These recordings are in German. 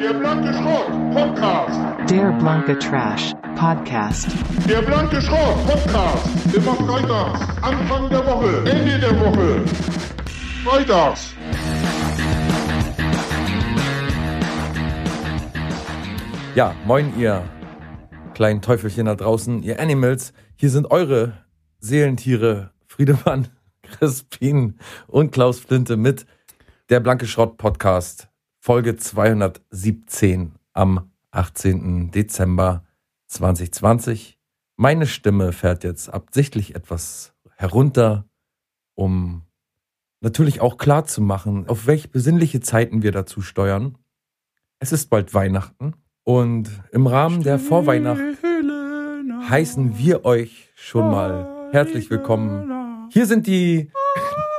Der blanke Schrott Podcast. Der blanke Trash Podcast. Der blanke Schrott Podcast. Immer freitags. Anfang der Woche. Ende der Woche. Freitags. Ja, moin ihr kleinen Teufelchen da draußen, ihr Animals. Hier sind eure Seelentiere, Friedemann, Crispin und Klaus Flinte mit der Blanke Schrott Podcast, Folge 217 am 18. Dezember 2020. Meine Stimme fährt jetzt absichtlich etwas herunter, um natürlich auch klar zu machen, auf welche besinnliche Zeiten wir dazu steuern. Es ist bald Weihnachten und im Rahmen der Vorweihnacht heißen wir euch schon mal herzlich willkommen. Hier sind die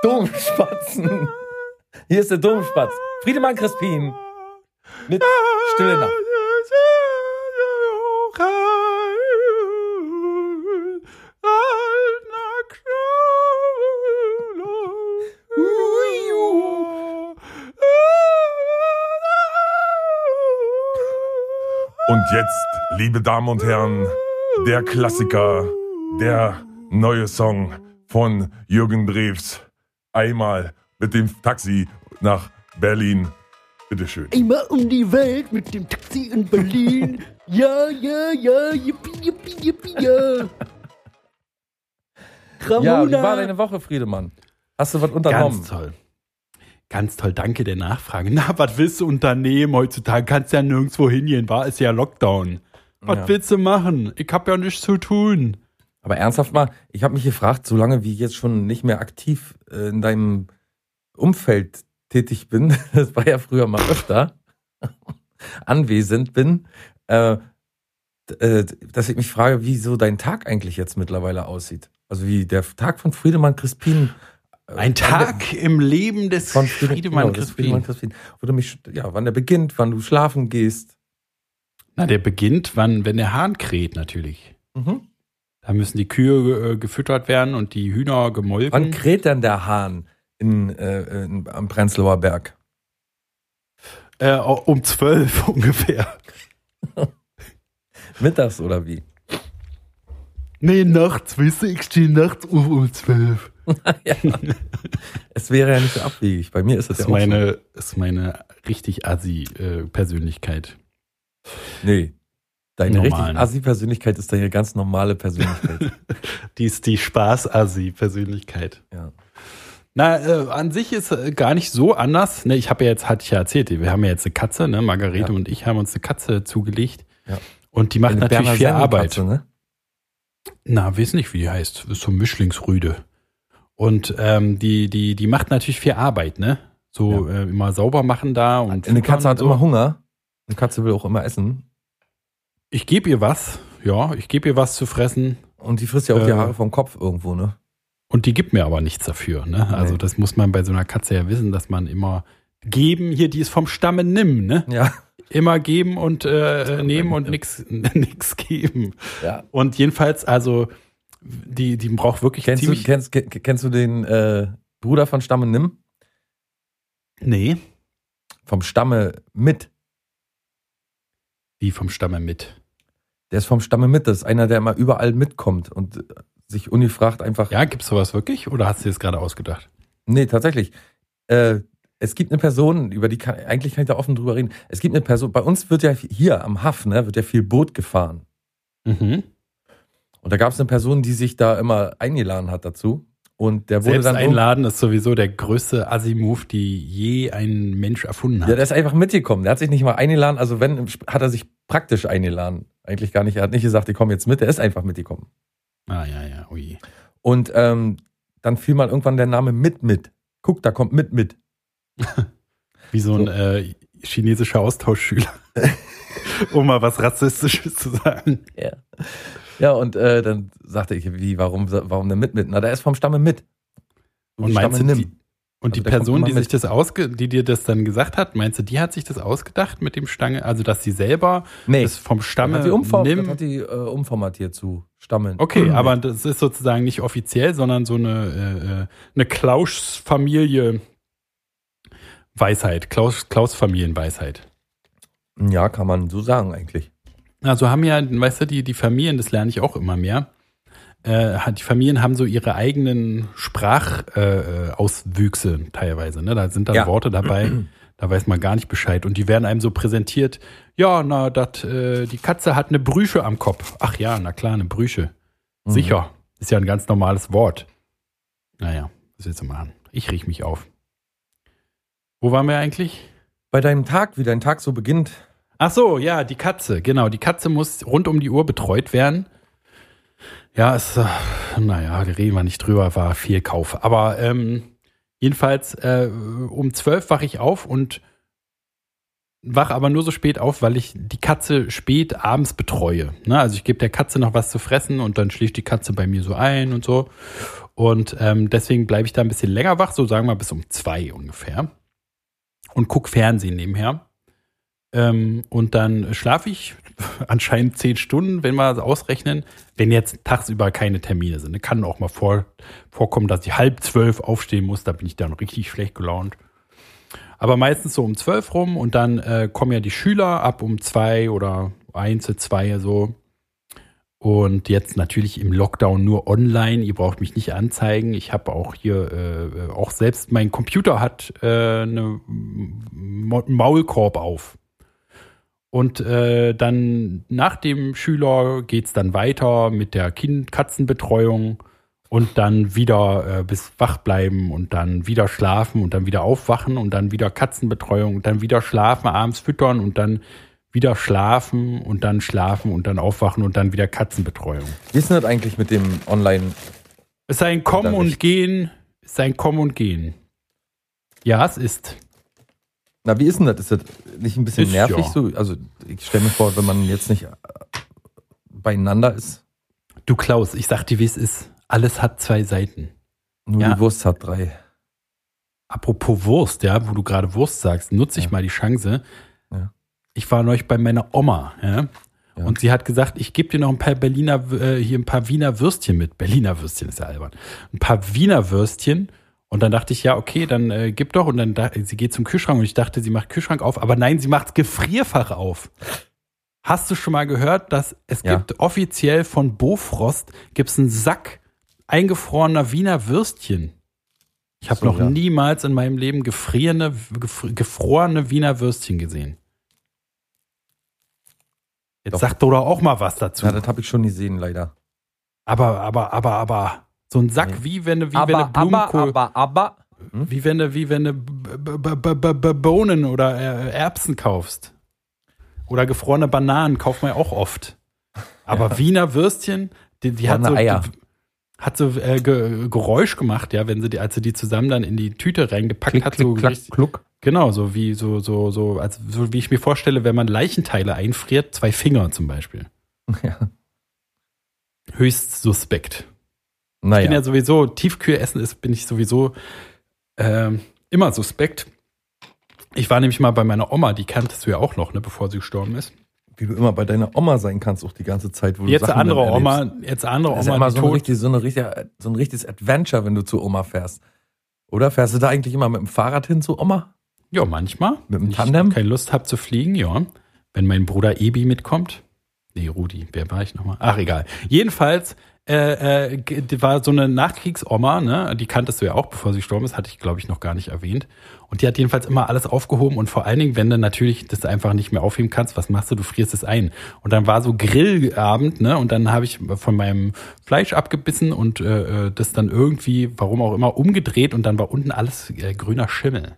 Domspatzen. Hier ist der Domspatz. Friedemann Crispin mit Stille Nacht. Und jetzt, liebe Damen und Herren, der Klassiker, der neue Song von Jürgen Drews. Einmal mit dem Taxi nach Berlin. Bitteschön. Einmal um die Welt mit dem Taxi in Berlin. Ja, ja, ja, yippie, yippie, yippie, ja. Ja, wie war Ramona. deine Woche, Friedemann? Hast du was unternommen? Ganz toll. Ganz toll, danke der Nachfrage. Na, was willst du unternehmen heutzutage? Kannst ja nirgendwo hingehen, war ist ja Lockdown. Was Ja. willst du machen? Ich hab ja nichts zu tun. Aber ernsthaft mal, ich habe mich gefragt, solange wie ich jetzt schon nicht mehr aktiv äh, in deinem Umfeld tätig bin, das war ja früher mal öfter, anwesend bin, äh, äh, dass ich mich frage, wie so dein Tag eigentlich jetzt mittlerweile aussieht. Also wie der Tag von Friedemann Crispin. äh, Ein Tag im Leben des von Friede- Friedemann genau, des Friedemann Crispin. Crispin. Du mich, ja, wann der beginnt, wann du schlafen gehst. Na, der beginnt, wann, wenn der Hahn kräht natürlich. Mhm. Da müssen die Kühe äh, gefüttert werden und die Hühner gemolken. Wann kräht denn der Hahn in, äh, in, am Prenzlauer Berg? äh, um zwölf ungefähr. Mittags oder wie? Nee, nachts, weißt du, ich stehe nachts auf um zwölf. ja. Es wäre ja nicht so abwegig. Bei mir ist es Das ja ist auch meine, ist meine richtig assi-Persönlichkeit. so. Nee. Deine Normalen. richtig Assi-Persönlichkeit ist deine ganz normale Persönlichkeit. Die ist die Spaß-Assi-Persönlichkeit. ja. Na, äh, an sich ist äh, gar nicht so anders. Ne, ich habe ja jetzt, hatte ich ja erzählt, wir haben ja jetzt eine Katze, ne? Margarete Ja. und ich haben uns eine Katze zugelegt. Ja. Und die macht Eine natürlich viel Arbeit. Sennenkatze, Ne? Na, weiß nicht, wie die heißt. Ist so Mischlingsrüde. Und ähm, die, die, die macht natürlich viel Arbeit, ne? So äh, immer sauber machen da und Eine Katze hat so. immer Hunger. Eine Katze will auch immer essen. Ich gebe ihr was, ja, ich gebe ihr was zu fressen Und die frisst ja auch die Äh. Haare vom Kopf irgendwo, ne? Und die gibt mir aber nichts dafür, ne? Also das muss man bei so einer Katze ja wissen, dass man immer geben, hier, die ist vom Stamme nimm, ne? Ja. Immer geben und äh, nehmen und nix, nix geben. ja. Und jedenfalls, also, die, die braucht wirklich Kennst, du, ziemlich. kennst, ke- kennst du den äh, Bruder von Stamme Nimm? nee, Vom Stamme mit. wie vom Stamme mit. Der ist vom Stamme mit. Das ist einer, der immer überall mitkommt und sich ungefragt einfach Ja, gibt's sowas wirklich? Oder hast du dir das gerade ausgedacht? Nee, tatsächlich. Äh, es gibt eine Person, über die kann, eigentlich kann ich da offen drüber reden. Es gibt eine Person, bei uns wird ja hier am Haff, ne, wird ja viel Boot gefahren. Mhm. Und da gab es eine Person, die sich da immer eingeladen hat dazu. Und der wurde Selbst dann. einladen ist sowieso der größte Assi-Move, die je ein Mensch erfunden hat. Ja, der ist einfach mitgekommen. Der hat sich nicht mal eingeladen. Also wenn, hat er sich praktisch eingeladen. Eigentlich gar nicht. Er hat nicht gesagt, ich komme jetzt mit. Er ist einfach mitgekommen. Ah, ja, ja, ui. Und ähm, dann fiel mal irgendwann der Name mit mit. Guck, da kommt mit mit. Wie so ein So. äh, chinesischer Austauschschüler. um mal was Rassistisches zu sagen. Ja. Ja, und äh, dann sagte ich, wie, warum, warum denn mit mit? Na, der ist vom Stamme mit. Und wie meinst du, Stamme die, nimm. Und die Also kommt Person, die sich das ausge, die dir das dann gesagt hat, meinst du, die hat sich das ausgedacht mit dem Stange? Also, dass sie selber Nee, das vom das Stamme hat die, umform das hat die äh, umformatiert zu Stammeln. Okay, aber das ist sozusagen nicht offiziell, sondern so eine, äh, äh, eine Klaus-Familie Weisheit, Klaus, Klaus Familienweisheit. Ja, kann man so sagen eigentlich. Also haben ja, weißt du, die, die Familien, das lerne ich auch immer mehr. Äh, die Familien haben so ihre eigenen Sprachauswüchse äh, Auswüchse teilweise. Ne? Da sind dann Ja. Worte dabei, da weiß man gar nicht Bescheid. Und die werden einem so präsentiert, ja, na, dat, äh, die Katze hat eine Brüche am Kopf. Ach ja, na klar, eine Brüche. Mhm. Sicher. Ist ja ein ganz normales Wort. Naja, was willst du machen? Ich riech mich auf. Wo waren wir eigentlich? Bei deinem Tag, wie dein Tag so beginnt. Ach so, ja, die Katze, genau. Die Katze muss rund um die Uhr betreut werden. Ja, es, äh, naja, reden wir nicht drüber, war viel Kauf. Aber ähm, jedenfalls äh, um zwölf wache ich auf und wache aber nur so spät auf, weil ich die Katze spät abends betreue. Ne? Also ich gebe der Katze noch was zu fressen und dann schläft die Katze bei mir so ein und so. Und ähm, deswegen bleibe ich da ein bisschen länger wach, so sagen wir bis um zwei ungefähr. Und guck Fernsehen nebenher. Ähm, und dann schlafe ich anscheinend zehn Stunden, wenn wir das ausrechnen, wenn jetzt tagsüber keine Termine sind. Kann auch mal vor, vorkommen, dass ich halb zwölf aufstehen muss, da bin ich dann richtig schlecht gelaunt. Aber meistens so um zwölf rum und dann äh, kommen ja die Schüler ab um zwei oder eins, zwei so. Und jetzt natürlich im Lockdown nur online. Ihr braucht mich nicht anzeigen. Ich habe auch hier, äh, auch selbst mein Computer hat äh, eine Ma- Maulkorb auf. Und äh, dann nach dem Schüler geht's dann weiter mit der kind Katzenbetreuung und dann wieder äh, bis wach bleiben und dann wieder schlafen und dann wieder aufwachen und dann wieder Katzenbetreuung und dann wieder schlafen, abends füttern und dann wieder schlafen und dann schlafen und dann aufwachen und dann wieder Katzenbetreuung. Wie ist denn das eigentlich mit dem Online? Es ist ein Kommen und Gehen, es ist ein Kommen und Gehen. Ja, es ist. Na, wie ist denn das? Ist das nicht ein bisschen Ist nervig ja. so? Also, ich stelle mir vor, wenn man jetzt nicht äh, beieinander ist, Du Klaus, ich sag dir, wie es ist. Alles hat zwei Seiten. nur Ja. die Wurst hat drei. Apropos Wurst, ja, wo du gerade Wurst sagst, nutze ich Ja. mal die Chance. Ja. Ich war neulich bei meiner Oma, ja. Ja. Und sie hat gesagt, ich gebe dir noch ein paar Berliner, äh, hier ein paar Wiener Würstchen mit. Berliner Würstchen ist ja albern. Ein paar Wiener Würstchen. Und dann dachte ich, ja, okay, dann äh, gib doch. Und dann da, sie geht zum Kühlschrank und ich dachte, sie macht Kühlschrank auf. Aber nein, sie macht Gefrierfach auf. Hast du schon mal gehört, dass es Ja. gibt offiziell von Bofrost gibt's einen Sack eingefrorener Wiener Würstchen. Ich habe So, noch ja. niemals in meinem Leben gefrierene, gef- gefrorene Wiener Würstchen gesehen. Jetzt Doch. sag doch auch mal was dazu. Ja, das habe ich schon gesehen, leider. aber, aber, aber, aber. So ein Sack Nee. wie wenn du, wie wenn du Blumenkohl, aber. wie wenn du, wie wenn du B- B- B- Bohnen oder äh, Erbsen kaufst. Oder gefrorene Bananen kauft man ja auch oft. Aber Wiener Würstchen, die, die hat so, Eier. die, hat so äh, Ge Geräusch gemacht, ja, wenn sie die, als sie die zusammen dann in die Tüte reingepackt Klick, hat, klick, so klack, kluck. Genau, so wie so so so als so wie ich mir vorstelle, wenn man Leichenteile einfriert, zwei Finger zum Beispiel. Ja. Höchst suspekt. Ich bin Naja. ja sowieso Tiefkühlessen ist bin ich sowieso ähm, immer suspekt. Ich war nämlich mal bei meiner Oma, die kanntest du ja auch noch, ne, bevor sie gestorben ist. Wie du immer bei deiner Oma sein kannst, auch die ganze Zeit, wo Jetzt du Sachen andere dann erlebst. Oma, jetzt eine andere Das ist ja Oma, immer so richtig, so, eine richtig, so ein richtiges Adventure, wenn du zu Oma fährst. Oder fährst du da eigentlich immer mit dem Fahrrad hin zu Oma? Ja, manchmal. Mit dem Wenn Tandem? Ich keine Lust habe zu fliegen, ja. Wenn mein Bruder Ebi mitkommt. Nee, Rudi, wer war ich nochmal? Ach, egal. Jedenfalls äh, äh, die war so eine Nachkriegsoma, ne? Die kanntest du ja auch, bevor sie gestorben ist, hatte ich, glaube ich, noch gar nicht erwähnt. Und die hat jedenfalls immer alles aufgehoben und vor allen Dingen, wenn du natürlich das einfach nicht mehr aufheben kannst, was machst du? Du frierst es ein. Und dann war so Grillabend, ne? Und dann habe ich von meinem Fleisch abgebissen und äh, äh, das dann irgendwie, warum auch immer, umgedreht und dann war unten alles äh, grüner Schimmel.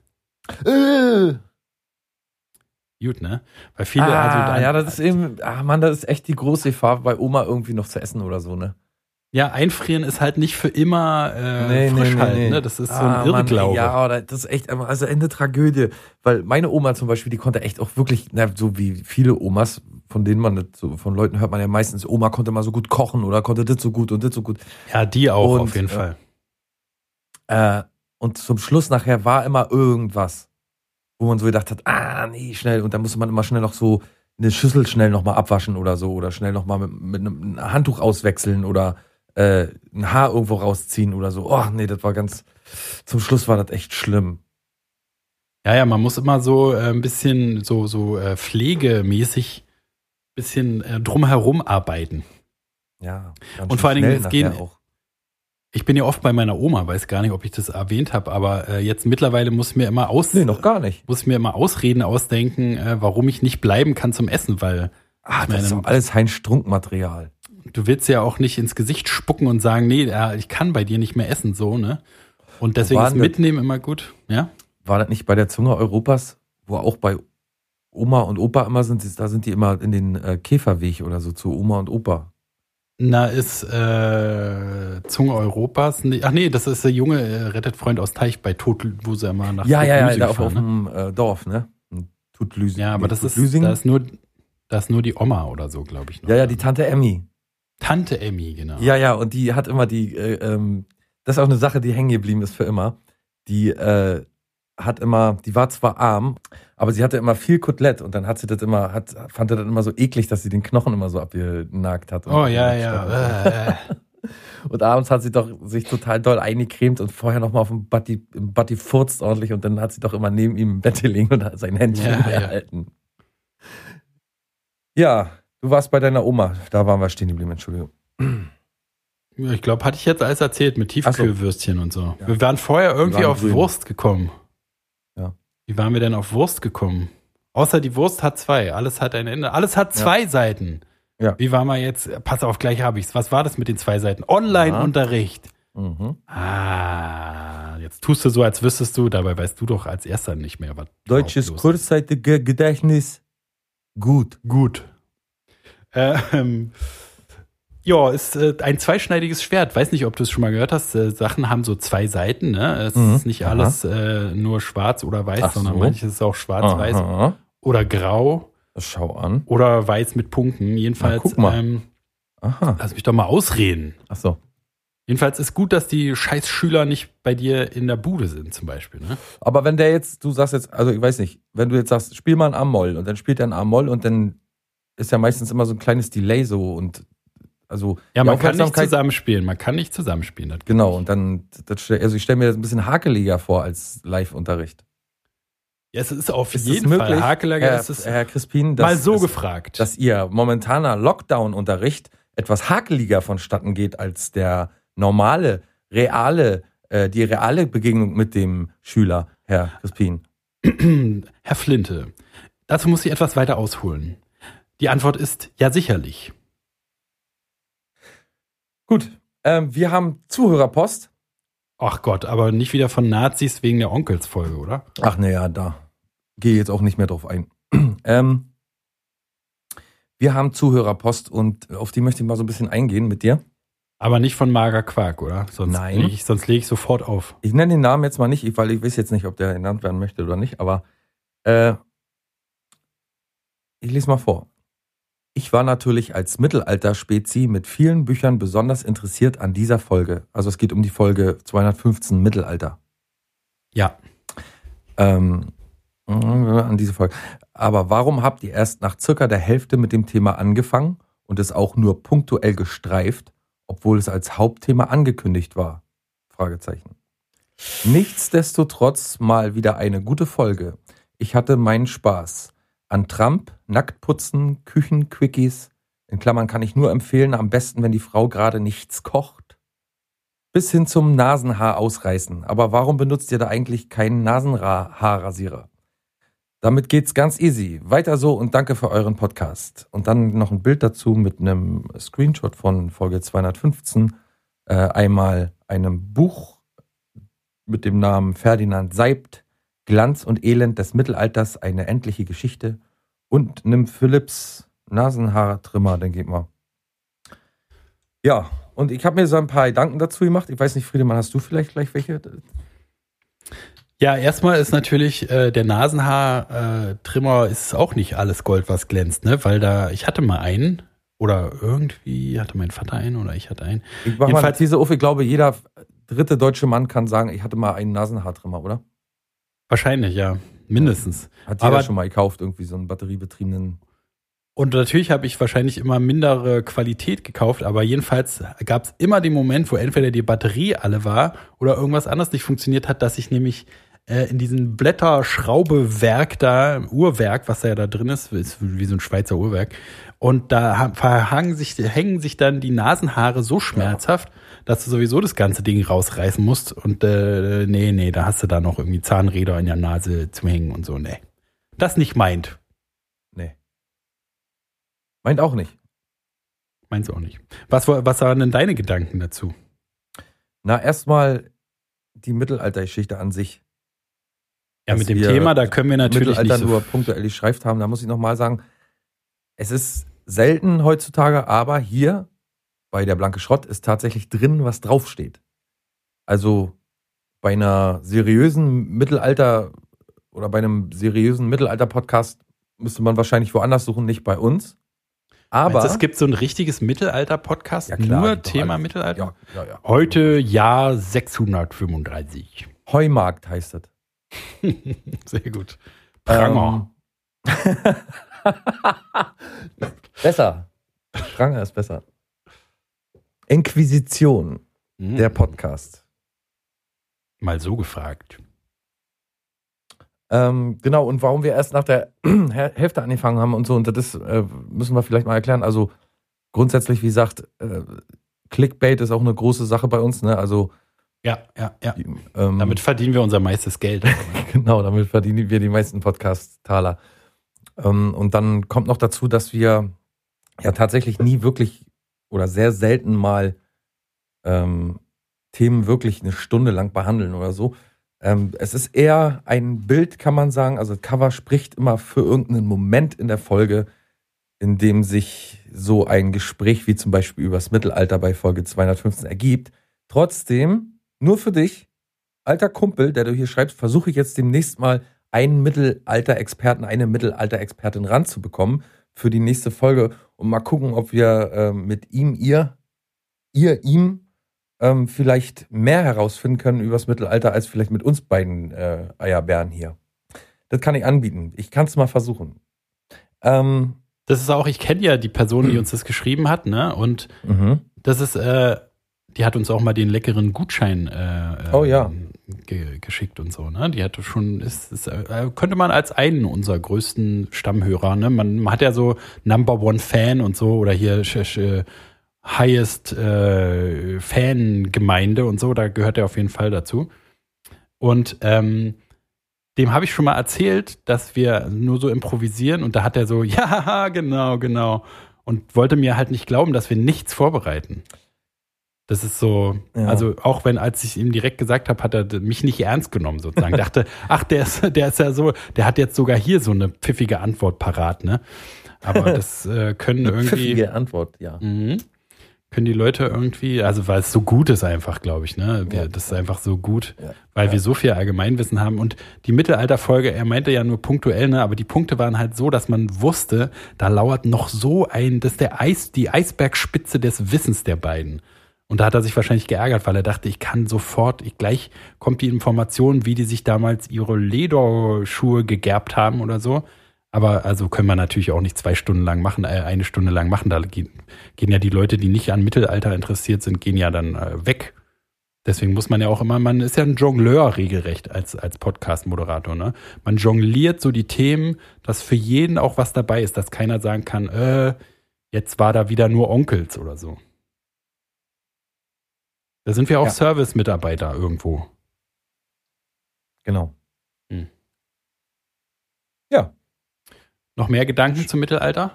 Äh. Gut, ne? Weil viele, ah, also ja, das ist eben, ah Mann, das ist echt die große Gefahr, bei Oma irgendwie noch zu essen oder so, ne? Ja, einfrieren ist halt nicht für immer äh, Nee, frisch nee, halten, nee. ne? Das ist so Ah, ein Mann, Irrglaube. ja, oder das ist echt, also eine Tragödie. Weil meine Oma zum Beispiel, die konnte echt auch wirklich, na, so wie viele Omas, von denen man so, von Leuten hört man ja meistens, Oma konnte mal so gut kochen oder konnte das so gut und das so gut. Ja, die auch Und, auf jeden äh, Fall. Äh, und zum Schluss nachher war immer irgendwas, wo man so gedacht hat, ah, nee, schnell. Und dann musste man immer schnell noch so eine Schüssel schnell nochmal abwaschen oder so oder schnell nochmal mit, mit einem Handtuch auswechseln oder äh, ein Haar irgendwo rausziehen oder so. Oh, nee, das war ganz, zum Schluss war das echt schlimm. Ja, ja, man muss immer so äh, ein bisschen so, so äh, pflegemäßig bisschen äh, drumherum arbeiten. Ja. Und vor allen Dingen, es gehen- auch. Ich bin ja oft bei meiner Oma, weiß gar nicht, ob ich das erwähnt habe, aber äh, jetzt mittlerweile muss ich mir immer aus Nee, noch gar nicht. muss ich mir immer Ausreden ausdenken, äh, warum ich nicht bleiben kann zum Essen, weil Ah, das ist doch alles Heinz-Strunk-Material. Du willst ja auch nicht ins Gesicht spucken und sagen, nee, ich kann bei dir nicht mehr essen, so, ne? Und deswegen ist? Mitnehmen immer gut, ja? War das nicht bei der Zunge Europas, wo auch bei Oma und Opa immer sind, da sind die immer in den äh, Käferweg oder so zu Oma und Opa. Na, ist äh, Zunge Europas. Nee, ach nee, das ist der junge äh, rettet Freund aus Teich bei Tod, wo sie immer nach Ja, ja, ja, Todlüsing da auf, ne? dem äh, Dorf, ne? In Tutlüsing. Ja, aber nee, das ist, da ist nur, da ist nur die Oma oder so, glaube ich. Noch. Ja, ja, die Tante Emmy. Tante Emmy, genau. Ja, ja, und die hat immer die, äh, ähm, das ist auch eine Sache, die hängen geblieben ist für immer. Die äh, hat immer, die war zwar arm, aber sie hatte immer viel Kotelett und dann hat sie das immer, hat, fand sie das immer so eklig, dass sie den Knochen immer so abgenagt hat. Oh ja, ja. Äh, äh. Und abends hat sie doch sich total doll eingecremt und vorher nochmal auf dem Butty, im Butty furzt ordentlich und dann hat sie doch immer neben ihm im Bett gelegen und hat sein Händchen Ja, ja. gehalten. Ja, du warst bei deiner Oma. Da waren wir stehen geblieben, Entschuldigung. Ja, ich glaube, hatte ich jetzt alles erzählt mit Tiefkühlwürstchen und so. Ja. Wir waren vorher irgendwie waren auf grün. Wurst gekommen. Ja. Wie waren wir denn auf Wurst gekommen? Außer die Wurst hat zwei. Alles hat ein Ende. Alles hat zwei Seiten. Ja. Wie waren wir jetzt? Pass auf, gleich habe ich's. Was war das mit den zwei Seiten? Online-Unterricht. Mhm. Ah, jetzt tust du so, als wüsstest du. Dabei weißt du doch als erster nicht mehr, was Deutsches kurzzeitige Gedächtnis. Gut. Gut. Ähm, ja, ist äh, ein zweischneidiges Schwert. Weiß nicht, ob du es schon mal gehört hast. Äh, Sachen haben so zwei Seiten. Ne? Es Mhm. ist nicht alles äh, nur schwarz oder weiß, Ach sondern so. manches ist auch schwarz-weiß oder grau Schau an. oder weiß mit Punkten. Jedenfalls, Na, guck mal. Ähm, Aha. lass mich doch mal ausreden. Ach so. Jedenfalls ist gut, dass die scheiß Schüler nicht bei dir in der Bude sind, zum Beispiel. Ne? Aber wenn der jetzt, du sagst jetzt, also ich weiß nicht, wenn du jetzt sagst, spiel mal ein A-Moll und dann spielt er ein A-Moll und dann ist ja meistens immer so ein kleines Delay so und also Ja, man kann nicht zusammenspielen. Man kann nicht zusammenspielen. Genau, und dann, das, also ich stelle mir das ein bisschen hakeliger vor als Live-Unterricht. Ja, es ist auf Ist jeden möglich, Fall Hakelager. Herr, ist es Herr Crispin, dass, mal so dass, gefragt. dass ihr momentaner Lockdown-Unterricht etwas hakeliger vonstatten geht als der normale, reale, äh, die reale Begegnung mit dem Schüler, Herr Crispin. Herr Flinte, dazu muss ich etwas weiter ausholen. Die Antwort ist ja sicherlich. Gut, ähm, wir haben Zuhörerpost. Ach Gott, aber nicht wieder von Nazis wegen der Onkelsfolge, oder? Ach naja, da gehe jetzt auch nicht mehr drauf ein. ähm, wir haben Zuhörerpost und auf die möchte ich mal so ein bisschen eingehen mit dir. Aber nicht von Mager Quark, oder? Sonst Nein. Leg ich, sonst lege ich sofort auf. Ich nenne den Namen jetzt mal nicht, weil ich weiß jetzt nicht, ob der genannt werden möchte oder nicht, aber äh, ich lese mal vor. Ich war natürlich als Mittelalter-Spezi mit vielen Büchern besonders interessiert an dieser Folge. Also es geht um die Folge 215 Mittelalter. Ja. Ähm, an diese Folge. Aber warum habt ihr erst nach circa der Hälfte mit dem Thema angefangen und es auch nur punktuell gestreift, obwohl es als Hauptthema angekündigt war? Fragezeichen. Nichtsdestotrotz mal wieder eine gute Folge. Ich hatte meinen Spaß. An Trump, Nacktputzen, Küchenquickies. In Klammern kann ich nur empfehlen, am besten, wenn die Frau gerade nichts kocht. Bis hin zum Nasenhaar ausreißen. Aber warum benutzt ihr da eigentlich keinen Nasenhaarrasierer? Damit geht's ganz easy. Weiter so und danke für euren Podcast. Und dann noch ein Bild dazu mit einem Screenshot von Folge 215. Äh, einmal einem Buch mit dem Namen Ferdinand Seibt, Glanz und Elend des Mittelalters, eine endliche Geschichte. Und einem Philips Nasenhaartrimmer, denke ich mal. Ja, und ich habe mir so ein paar Gedanken dazu gemacht. Ich weiß nicht, Friedemann, hast du vielleicht gleich welche? Ja, erstmal ist natürlich äh, der Nasenhaar-Trimmer ist auch nicht alles Gold, was glänzt, ne? Weil da, ich hatte mal einen oder irgendwie hatte mein Vater einen oder ich hatte einen. Ich mach mal Jedenfalls- These auf. Ich glaube, jeder dritte deutsche Mann kann sagen, ich hatte mal einen Nasenhaartrimmer, oder? Wahrscheinlich, ja. Mindestens. Hat jeder Aber- schon mal gekauft, irgendwie so einen batteriebetriebenen. Und natürlich habe ich wahrscheinlich immer mindere Qualität gekauft, aber jedenfalls gab es immer den Moment, wo entweder die Batterie alle war oder irgendwas anderes nicht funktioniert hat, dass ich nämlich äh, in diesem Blätterschraubewerk da, Uhrwerk, was da ja da drin ist, ist wie so ein Schweizer Uhrwerk. Und da ha- verhangen sich, hängen sich dann die Nasenhaare so schmerzhaft, dass du sowieso das ganze Ding rausreißen musst. Und äh, nee, nee, da hast du da noch irgendwie Zahnräder in der Nase zum Hängen und so. Nee. Das nicht meint. Nee. Meint auch nicht. Meinst du auch nicht. Was, was waren denn deine Gedanken dazu? Na, erstmal die Mittelaltergeschichte an sich. Ja, mit dem Thema, da können wir natürlich Mittelalter nicht so nur punktuell geschreift haben. Da muss ich nochmal sagen, es ist selten heutzutage, aber hier bei der Blanke Schrott ist tatsächlich drin, was draufsteht. Also bei einer seriösen Mittelalter oder bei einem seriösen Mittelalter-Podcast müsste man wahrscheinlich woanders suchen, nicht bei uns. Aber Meinst es gibt so ein richtiges Mittelalter-Podcast, Ja, nur Thema alles. Mittelalter? ja, ja, ja. Heute Jahr 635. Heumarkt heißt das. Sehr gut. Pranger. Ähm, besser. Pranger ist besser. Inquisition, Hm. der Podcast. Mal so gefragt. Ähm, genau, und warum wir erst nach der Häl- Hälfte angefangen haben und so, und das äh, müssen wir vielleicht mal erklären. Also grundsätzlich, wie gesagt, äh, Clickbait ist auch eine große Sache bei uns, ne? Also Ja, ja, ja. ähm, Damit verdienen wir unser meistes Geld. Genau, damit verdienen wir die meisten Podcast-Taler. Ähm, und dann kommt noch dazu, dass wir ja tatsächlich nie wirklich oder sehr selten mal ähm, Themen wirklich eine Stunde lang behandeln oder so. Ähm, es ist eher ein Bild, kann man sagen. Also Cover spricht immer für irgendeinen Moment in der Folge, in dem sich so ein Gespräch wie zum Beispiel übers Mittelalter bei Folge 215 ergibt. Trotzdem, nur für dich, alter Kumpel, der du hier schreibst, versuche ich jetzt demnächst mal einen Mittelalter-Experten, eine Mittelalter-Expertin ranzubekommen für die nächste Folge und mal gucken, ob wir ähm, mit ihm, ihr, ihr, ihm ähm, vielleicht mehr herausfinden können übers Mittelalter als vielleicht mit uns beiden äh, Eierbären hier. Das kann ich anbieten. Ich kann es mal versuchen. Ähm, Das ist auch, ich kenne ja die Person, die uns das geschrieben hat, ne? Und mhm. das ist, äh, die hat uns auch mal den leckeren Gutschein äh, äh, Oh ja. Ge geschickt und so, ne? Die hatte schon, ist, ist, äh, könnte man als einen unserer größten Stammhörer, ne? Man, man hat ja so Number One Fan und so oder hier Highest äh, Fan-Gemeinde und so, da gehört er auf jeden Fall dazu. Und ähm, dem habe ich schon mal erzählt, dass wir nur so improvisieren und da hat er so, ja, genau, genau. Und wollte mir halt nicht glauben, dass wir nichts vorbereiten. Das ist so, Ja. also auch wenn, als ich ihm direkt gesagt habe, hat er mich nicht ernst genommen sozusagen. Dachte, ach, der ist, der ist ja so, der hat jetzt sogar hier so eine pfiffige Antwort parat, ne? Aber das äh, können irgendwie. Pfiffige Antwort, ja. Mhm. Können die Leute irgendwie, also weil es so gut ist einfach, glaube ich, ne? Ja. das ist einfach so gut, Ja. weil wir so viel Allgemeinwissen haben. Und die Mittelalterfolge, er meinte ja nur punktuell, ne? Aber die Punkte waren halt so, dass man wusste, da lauert noch so ein, das ist der Eis, die Eisbergspitze des Wissens der beiden. Und da hat er sich wahrscheinlich geärgert, weil er dachte, ich kann sofort, ich, gleich kommt die Information, wie die sich damals ihre Lederschuhe gegerbt haben oder so. Aber also können wir natürlich auch nicht zwei Stunden lang machen, äh, eine Stunde lang machen. Da gehen, gehen ja die Leute, die nicht an Mittelalter interessiert sind, gehen ja dann äh, weg. Deswegen muss man ja auch immer, man ist ja ein Jongleur regelrecht als, als Podcast-Moderator, ne? Man jongliert so die Themen, dass für jeden auch was dabei ist, dass keiner sagen kann, äh, jetzt war da wieder nur Onkels oder so. Da sind wir auch Ja. Service-Mitarbeiter irgendwo. Genau. Hm. Ja. Noch mehr Gedanken zum Mittelalter?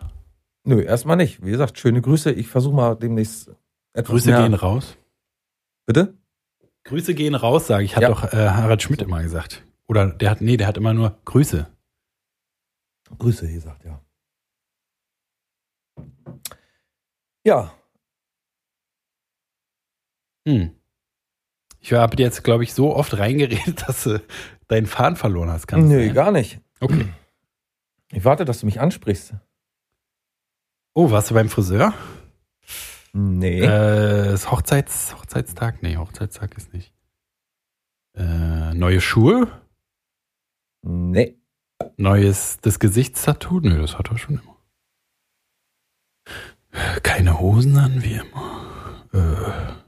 Nö, erstmal nicht. Wie gesagt, schöne Grüße. Ich versuche mal demnächst etwas Grüße mehr- gehen raus. Bitte? Grüße gehen raus, sage ich, hat Ja. doch äh, Harald Schmidt immer gesagt. Oder der hat, nee, der hat immer nur Grüße. Grüße gesagt, ja. Ja, Hm. Ich habe dir jetzt, glaube ich, so oft reingeredet, dass du deinen Faden verloren hast. Kann nö, sein? gar nicht. Okay. Ich warte, dass du mich ansprichst. Oh, warst du beim Friseur? Nee. Äh, ist Hochzeits, Hochzeitstag? Nee, Hochzeitstag ist nicht. Äh, neue Schuhe? nee. Neues, das Gesichtstattoo? Nö, das hat er schon immer. Keine Hosen an, wie immer. Äh,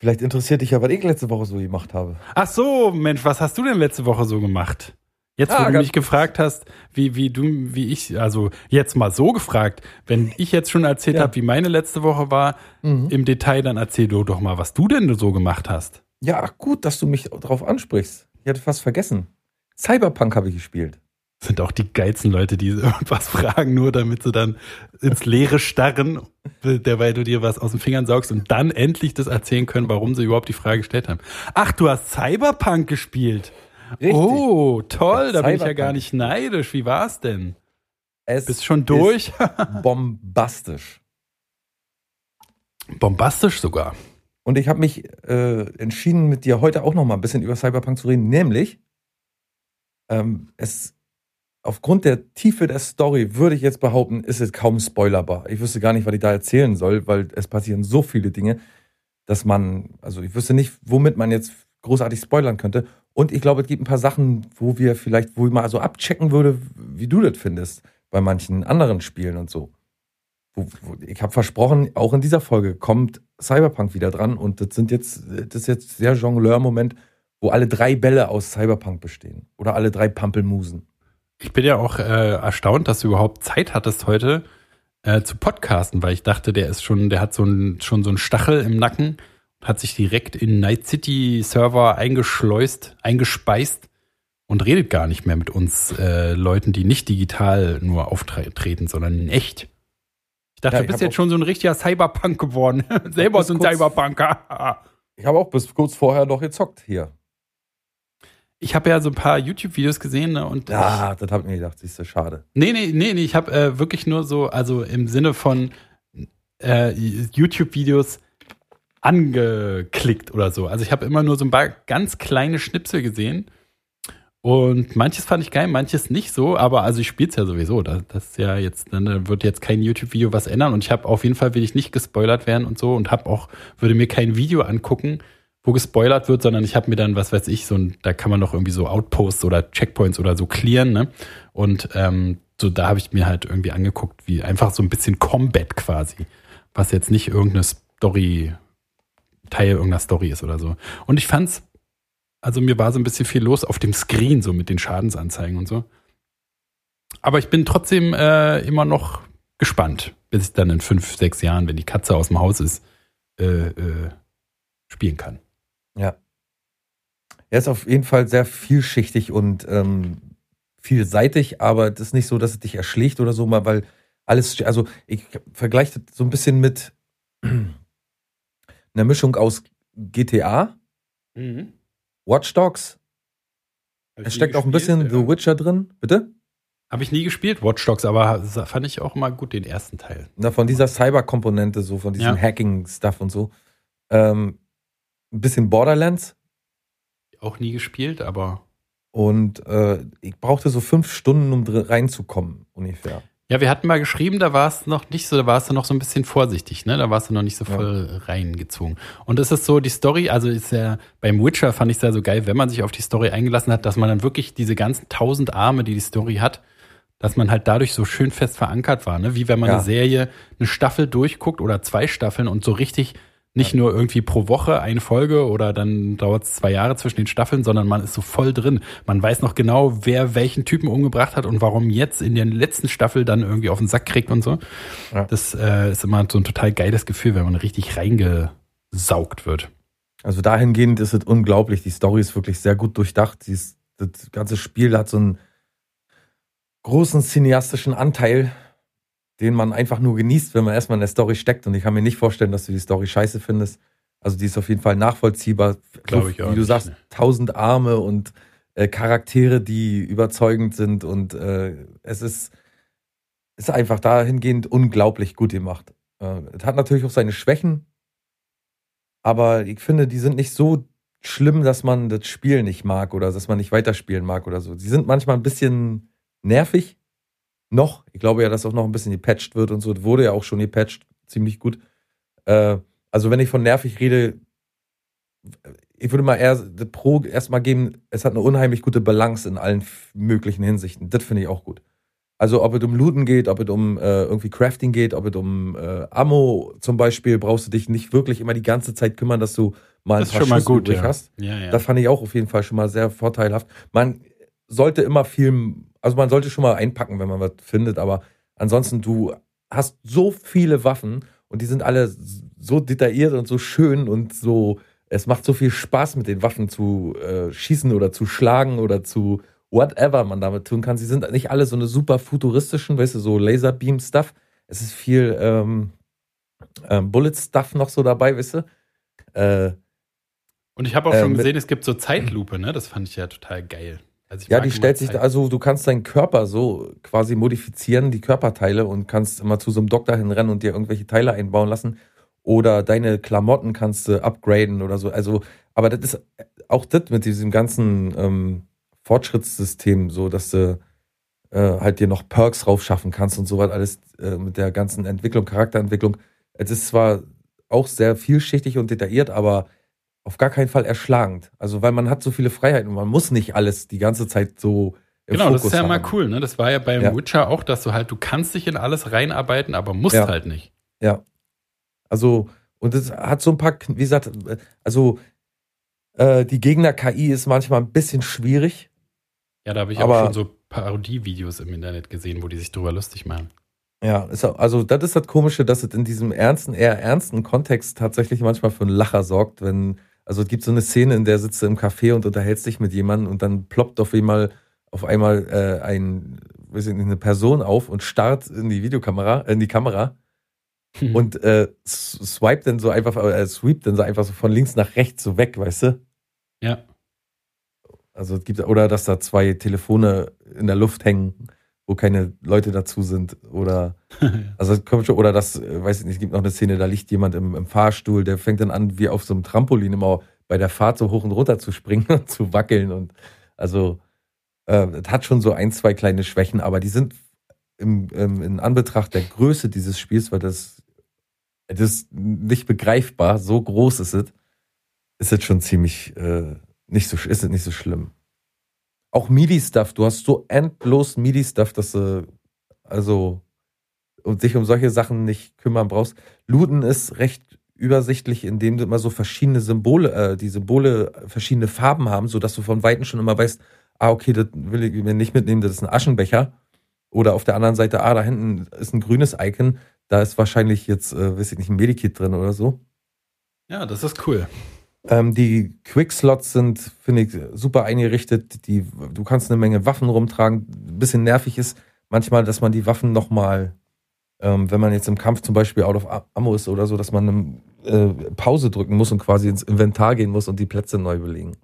Vielleicht interessiert dich ja, was ich letzte Woche so gemacht habe. Ach so, Mensch, was hast du denn letzte Woche so gemacht? Jetzt, wo Ah, du mich gefragt hast, wie, wie du, wie ich, also jetzt mal so gefragt, wenn ich jetzt schon erzählt Ja. habe, wie meine letzte Woche war, Mhm. im Detail, dann erzähl du doch mal, was du denn so gemacht hast. Ja, ach gut, dass du mich darauf ansprichst. Ich hatte fast vergessen. Cyberpunk habe ich gespielt. Sind auch die geilsten Leute, die irgendwas fragen, nur damit sie dann ins Leere starren, derweil du dir was aus den Fingern saugst und dann endlich das erzählen können, warum sie überhaupt die Frage gestellt haben. Ach, du hast Cyberpunk gespielt. Richtig. Oh, toll, Ja, da bin ich ja gar nicht neidisch. Wie war's denn? Es Bist schon durch? bombastisch. Bombastisch sogar. Und ich habe mich äh, entschieden, mit dir heute auch noch mal ein bisschen über Cyberpunk zu reden. Nämlich, ähm, es aufgrund der Tiefe der Story würde ich jetzt behaupten, ist es kaum spoilerbar. Ich wüsste gar nicht, was ich da erzählen soll, weil es passieren so viele Dinge, dass man, also ich wüsste nicht, womit man jetzt großartig spoilern könnte. Und ich glaube, es gibt ein paar Sachen, wo wir vielleicht, wo ich mal so abchecken würde, wie du das findest, bei manchen anderen Spielen und so. Ich habe versprochen, auch in dieser Folge kommt Cyberpunk wieder dran und das sind jetzt, das ist jetzt der Jongleur-Moment, wo alle drei Bälle aus Cyberpunk bestehen. Oder alle drei Pampelmusen. Ich bin ja auch äh, erstaunt, dass du überhaupt Zeit hattest heute äh, zu podcasten, weil ich dachte, der ist schon, der hat so ein, schon so einen Stachel im Nacken und hat sich direkt in Night City Server eingeschleust, eingespeist und redet gar nicht mehr mit uns äh, Leuten, die nicht digital nur auftreten, sondern in echt. Ich dachte, Ja, du ich bist hab jetzt schon so ein richtiger Cyberpunk geworden. Selber so ein Cyberpunker. Ich habe auch bis kurz vorher noch gezockt hier. Ich habe ja so ein paar YouTube-Videos gesehen ne, und Ja, das habe ich mir gedacht, siehst du, schade. Nee, nee, nee, nee, ich habe äh, wirklich nur so, also im Sinne von äh, YouTube-Videos angeklickt oder so. Also ich habe immer nur so ein paar ganz kleine Schnipsel gesehen. Und manches fand ich geil, manches nicht so, aber also ich spiele es ja sowieso. Das, das ist ja jetzt, dann wird jetzt kein YouTube-Video was ändern. Und ich habe auf jeden Fall will ich nicht gespoilert werden und so und habe auch, würde mir kein Video angucken, wo gespoilert wird, sondern ich habe mir dann, was weiß ich, so ein, da kann man noch irgendwie so Outposts oder Checkpoints oder so clearen, ne? Und ähm, so da habe ich mir halt irgendwie angeguckt, wie einfach so ein bisschen Combat quasi, was jetzt nicht irgendeine Story, Teil irgendeiner Story ist oder so. Und ich fand's, also mir war so ein bisschen viel los auf dem Screen, so mit den Schadensanzeigen und so. Aber ich bin trotzdem äh, immer noch gespannt, bis ich dann in fünf, sechs Jahren, wenn die Katze aus dem Haus ist, äh, äh, spielen kann. Ja. Er ist auf jeden Fall sehr vielschichtig und ähm, vielseitig, aber das ist nicht so, dass es dich erschlägt oder so, mal, weil alles, also ich vergleiche das so ein bisschen mit einer Mischung aus GTA, Watch Dogs, es steckt auch ein bisschen The Witcher drin, bitte? Habe ich nie gespielt, Watch Dogs, aber fand ich auch mal gut den ersten Teil. Na, von dieser Cyber-Komponente, so von diesem Ja. Hacking-Stuff und so. Ähm, ein bisschen Borderlands Auch nie gespielt, aber und äh, ich brauchte so fünf Stunden, um reinzukommen, ungefähr. ja, wir hatten mal geschrieben, da war es noch nicht so, da warst du noch so ein bisschen vorsichtig, ne? Da warst du noch nicht so Ja. voll reingezogen. Und es ist so, die Story, also ist ja, beim Witcher fand ich es ja so geil, wenn man sich auf die Story eingelassen hat, dass man dann wirklich diese ganzen tausend Arme, die die Story hat, dass man halt dadurch so schön fest verankert war, ne? Wie wenn man Ja. eine Serie, eine Staffel durchguckt oder zwei Staffeln und so richtig nicht nur irgendwie pro Woche eine Folge oder dann dauert es zwei Jahre zwischen den Staffeln, sondern man ist so voll drin. Man weiß noch genau, wer welchen Typen umgebracht hat und warum jetzt in der letzten Staffel dann irgendwie auf den Sack kriegt und so. Ja. Das äh, ist immer so ein total geiles Gefühl, wenn man richtig reingesaugt wird. Also dahingehend ist es unglaublich. Die Story ist wirklich sehr gut durchdacht. Ist, das ganze Spiel hat so einen großen cineastischen Anteil, den man einfach nur genießt, wenn man erstmal in der Story steckt. Und ich kann mir nicht vorstellen, dass du die Story scheiße findest. Also die ist auf jeden Fall nachvollziehbar. Glaube ich Wie auch du nicht, sagst, ne. tausend Arme und äh, Charaktere, die überzeugend sind. Und äh, es ist, ist einfach dahingehend unglaublich gut gemacht. Äh, es hat natürlich auch seine Schwächen, aber ich finde, die sind nicht so schlimm, dass man das Spiel nicht mag oder dass man nicht weiterspielen mag oder so. Sie sind manchmal ein bisschen nervig. Noch. Ich glaube ja, dass auch noch ein bisschen gepatcht wird und so. Das wurde ja auch schon gepatcht. Ziemlich gut. Äh, also, wenn ich von nervig rede, ich würde mal eher das Pro erstmal geben, es hat eine unheimlich gute Balance in allen möglichen Hinsichten. Das finde ich auch gut. Also ob es um Looten geht, ob es um äh, irgendwie Crafting geht, ob es um äh, Ammo zum Beispiel, brauchst du dich nicht wirklich immer die ganze Zeit kümmern, dass du mal Das ein paar schon mal Schüsse gut, übrig ja. hast. Ja, ja. Das fand ich auch auf jeden Fall schon mal sehr vorteilhaft. Man sollte immer viel, also man sollte schon mal einpacken, wenn man was findet, aber ansonsten, du hast so viele Waffen und die sind alle so detailliert und so schön und so, es macht so viel Spaß mit den Waffen zu äh, schießen oder zu schlagen oder zu whatever man damit tun kann. Sie sind nicht alle so eine super futuristischen, weißt du, so Laserbeam-Stuff. Es ist viel ähm, ähm, Bullet-Stuff noch so dabei, weißt du. Äh, Und ich habe auch Äh, schon gesehen, es gibt so Zeitlupe, ne? Das fand ich ja total geil. Also Ja, die stellt sich, also du kannst deinen Körper so quasi modifizieren, die Körperteile und kannst immer zu so einem Doktor hinrennen und dir irgendwelche Teile einbauen lassen. Oder deine Klamotten kannst du upgraden oder so. Also, aber das ist auch das mit diesem ganzen ähm, Fortschrittssystem, so dass du äh, halt dir noch Perks raufschaffen kannst und so was alles äh, mit der ganzen Entwicklung, Charakterentwicklung. Es ist zwar auch sehr vielschichtig und detailliert, aber auf gar keinen Fall erschlagend. Also, weil man hat so viele Freiheiten und man muss nicht alles die ganze Zeit so im Genau, Fokus das ist ja haben. mal cool, ne? Das war ja beim Ja. Witcher auch, dass du halt, du kannst dich in alles reinarbeiten, aber musst Ja. halt nicht. Ja. Also, und es hat so ein paar, wie gesagt, also äh, die Gegner-KI ist manchmal ein bisschen schwierig. Ja, da habe ich Aber- auch schon so Parodie-Videos im Internet gesehen, wo die sich drüber lustig machen. Ja, ist, also das ist das Komische, dass es in diesem ernsten, eher ernsten Kontext tatsächlich manchmal für einen Lacher sorgt, wenn, also es gibt so eine Szene, in der sitzt du im Café und unterhältst dich mit jemandem und dann ploppt auf einmal, auf einmal äh, ein, weiß ich nicht, eine Person auf und starrt in die Videokamera, in die Kamera und äh, swipe dann so einfach, äh, sweept dann so einfach so von links nach rechts so weg, weißt du? ja. Also es gibt oder dass da zwei Telefone in der Luft hängen, wo keine Leute dazu sind oder also es kommt schon oder das äh, weiß ich nicht, es gibt noch eine Szene, da liegt jemand im, im Fahrstuhl, der fängt dann an wie auf so einem Trampolin immer bei der Fahrt so hoch und runter zu springen und zu wackeln und also äh, es hat schon so ein, zwei kleine Schwächen, aber die sind im, im, in Anbetracht der Größe dieses Spiels, weil das das ist nicht begreifbar, so groß ist es, ist es schon ziemlich äh, nicht so ist es nicht so schlimm. Auch MIDI-Stuff, du hast so endlos MIDI-Stuff, dass du also und dich um solche Sachen nicht kümmern brauchst. Looten ist recht übersichtlich, indem du immer so verschiedene Symbole, äh, die Symbole verschiedene Farben haben, sodass du von Weitem schon immer weißt, ah, okay, das will ich mir nicht mitnehmen, das ist ein Aschenbecher. Oder auf der anderen Seite, ah, da hinten ist ein grünes Icon, da ist wahrscheinlich jetzt, äh, weiß ich nicht, ein Medikit drin oder so. ja, das ist cool. Ähm, die Quickslots sind, finde ich, super eingerichtet. Die, du kannst eine Menge Waffen rumtragen. Ein bisschen nervig ist manchmal, dass man die Waffen nochmal, ähm, wenn man jetzt im Kampf zum Beispiel out of ammo ist oder so, dass man eine äh, Pause drücken muss und quasi ins Inventar gehen muss und die Plätze neu belegen.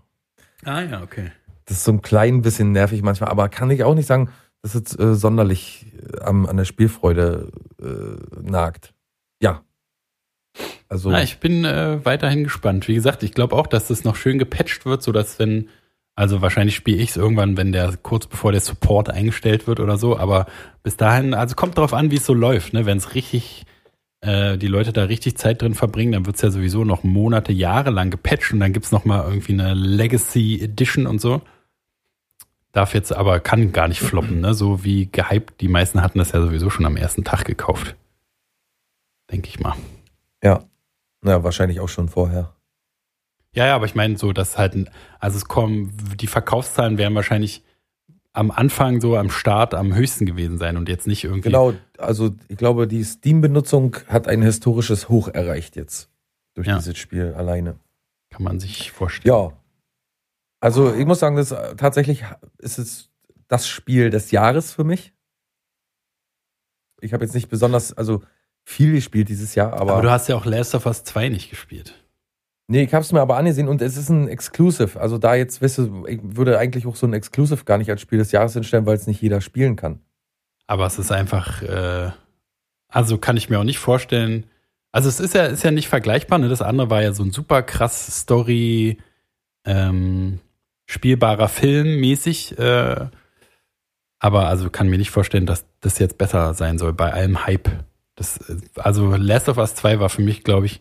Ah ja, okay. Das ist so ein klein bisschen nervig manchmal, aber kann ich auch nicht sagen, dass es äh, sonderlich äh, am, an der Spielfreude äh, nagt. Ja. Also. Na, ich bin äh, weiterhin gespannt. Wie gesagt, ich glaube auch, dass das noch schön gepatcht wird, sodass wenn, also wahrscheinlich spiele ich es irgendwann, wenn der kurz bevor der Support eingestellt wird oder so, aber bis dahin, also kommt drauf an, wie es so läuft, ne? Wenn es richtig, äh, die Leute da richtig Zeit drin verbringen, dann wird es ja sowieso noch Monate, Jahre lang gepatcht und dann gibt's noch mal irgendwie eine Legacy Edition und so. Darf jetzt aber, kann gar nicht floppen, ne? So wie gehypt, die meisten hatten das ja sowieso schon am ersten Tag gekauft. Denke ich mal. Ja. Ja, wahrscheinlich auch schon vorher. Ja, ja, aber ich meine so, dass halt, also es kommen, die Verkaufszahlen werden wahrscheinlich am Anfang so am Start am höchsten gewesen sein und jetzt nicht irgendwie. Genau, also ich glaube, die Steam-Benutzung hat ein historisches Hoch erreicht jetzt durch Ja. dieses Spiel alleine. Kann man sich vorstellen. Ja. Also ich muss sagen, das tatsächlich ist es das Spiel des Jahres für mich. Ich habe jetzt nicht besonders, also viel gespielt dieses Jahr, aber, aber, du hast ja auch Last of Us 2 nicht gespielt. nee, ich habe es mir aber angesehen und es ist ein Exclusive. Also da jetzt, weißt du, ich würde eigentlich auch so ein Exclusive gar nicht als Spiel des Jahres hinstellen, weil es nicht jeder spielen kann. Aber es ist einfach, äh, also kann ich mir auch nicht vorstellen. Also es ist ja, ist ja nicht vergleichbar, ne? Das andere war ja so ein super krass Story, ähm, spielbarer Film mäßig, äh, aber also kann mir nicht vorstellen, dass das jetzt besser sein soll bei allem Hype. Das, also Last of Us 2 war für mich, glaube ich,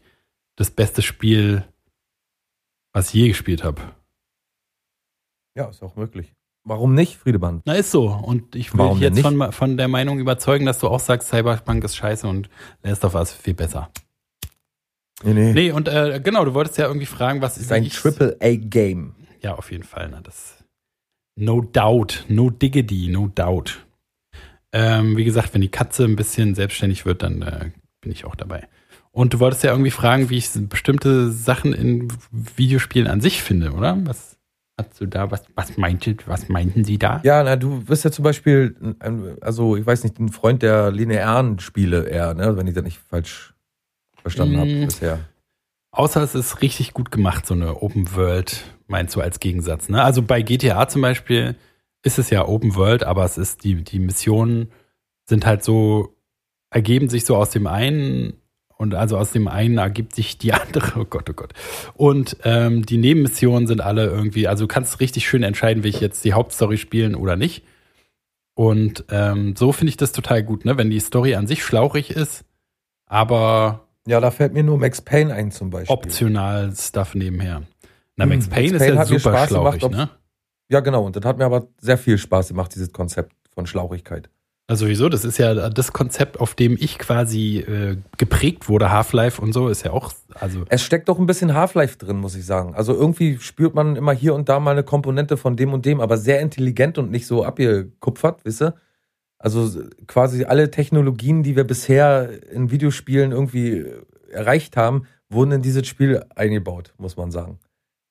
das beste Spiel, was ich je gespielt habe. Ja, ist auch möglich. Warum nicht, Friedemann? Na, ist so. Und ich will Warum dich jetzt von, von der Meinung überzeugen, dass du auch sagst, Cyberpunk ist scheiße und Last of Us viel besser. Nee, nee. Nee, und äh, genau, du wolltest ja irgendwie fragen, was ist ein ich- Triple-A-Game. Ja, auf jeden Fall. Na, das no doubt, no diggity, no doubt. Ähm, wie gesagt, wenn die Katze ein bisschen selbstständig wird, dann äh, bin ich auch dabei. Und du wolltest ja irgendwie fragen, wie ich bestimmte Sachen in Videospielen an sich finde, oder? Was hast du da, was, was meintet, was meinten sie da? Ja, na, du bist ja zum Beispiel, ein, also ich weiß nicht, ein Freund der linearen Spiele eher, ne, wenn ich das nicht falsch verstanden habe Mm. bisher. Außer es ist richtig gut gemacht, so eine Open World, meinst du als Gegensatz. Ne? Also bei GTA zum Beispiel ist es ja Open World, aber es ist die, die Missionen sind halt so, ergeben sich so aus dem einen und also aus dem einen ergibt sich die andere, oh Gott, oh Gott. Und ähm, die Nebenmissionen sind alle irgendwie, also du kannst richtig schön entscheiden, will ich jetzt die Hauptstory spielen oder nicht. Und ähm, so finde ich das total gut, ne? wenn die Story an sich schlauchig ist, aber Ja, da fällt mir nur Max Payne ein zum Beispiel. optional Stuff nebenher. Na, Hm, Max Max Payne ist Payne ja super schlauchig, gemacht, ne? Ja, genau. Und das hat mir aber sehr viel Spaß gemacht, dieses Konzept von Schlauchigkeit. Also wieso? Das ist ja das Konzept, auf dem ich quasi äh, geprägt wurde. Half-Life und so ist ja auch, also Es steckt doch ein bisschen Half-Life drin, muss ich sagen. Also irgendwie spürt man immer hier und da mal eine Komponente von dem und dem, aber sehr intelligent und nicht so abgekupfert, wisst ihr? Also quasi alle Technologien, die wir bisher in Videospielen irgendwie erreicht haben, wurden in dieses Spiel eingebaut, muss man sagen.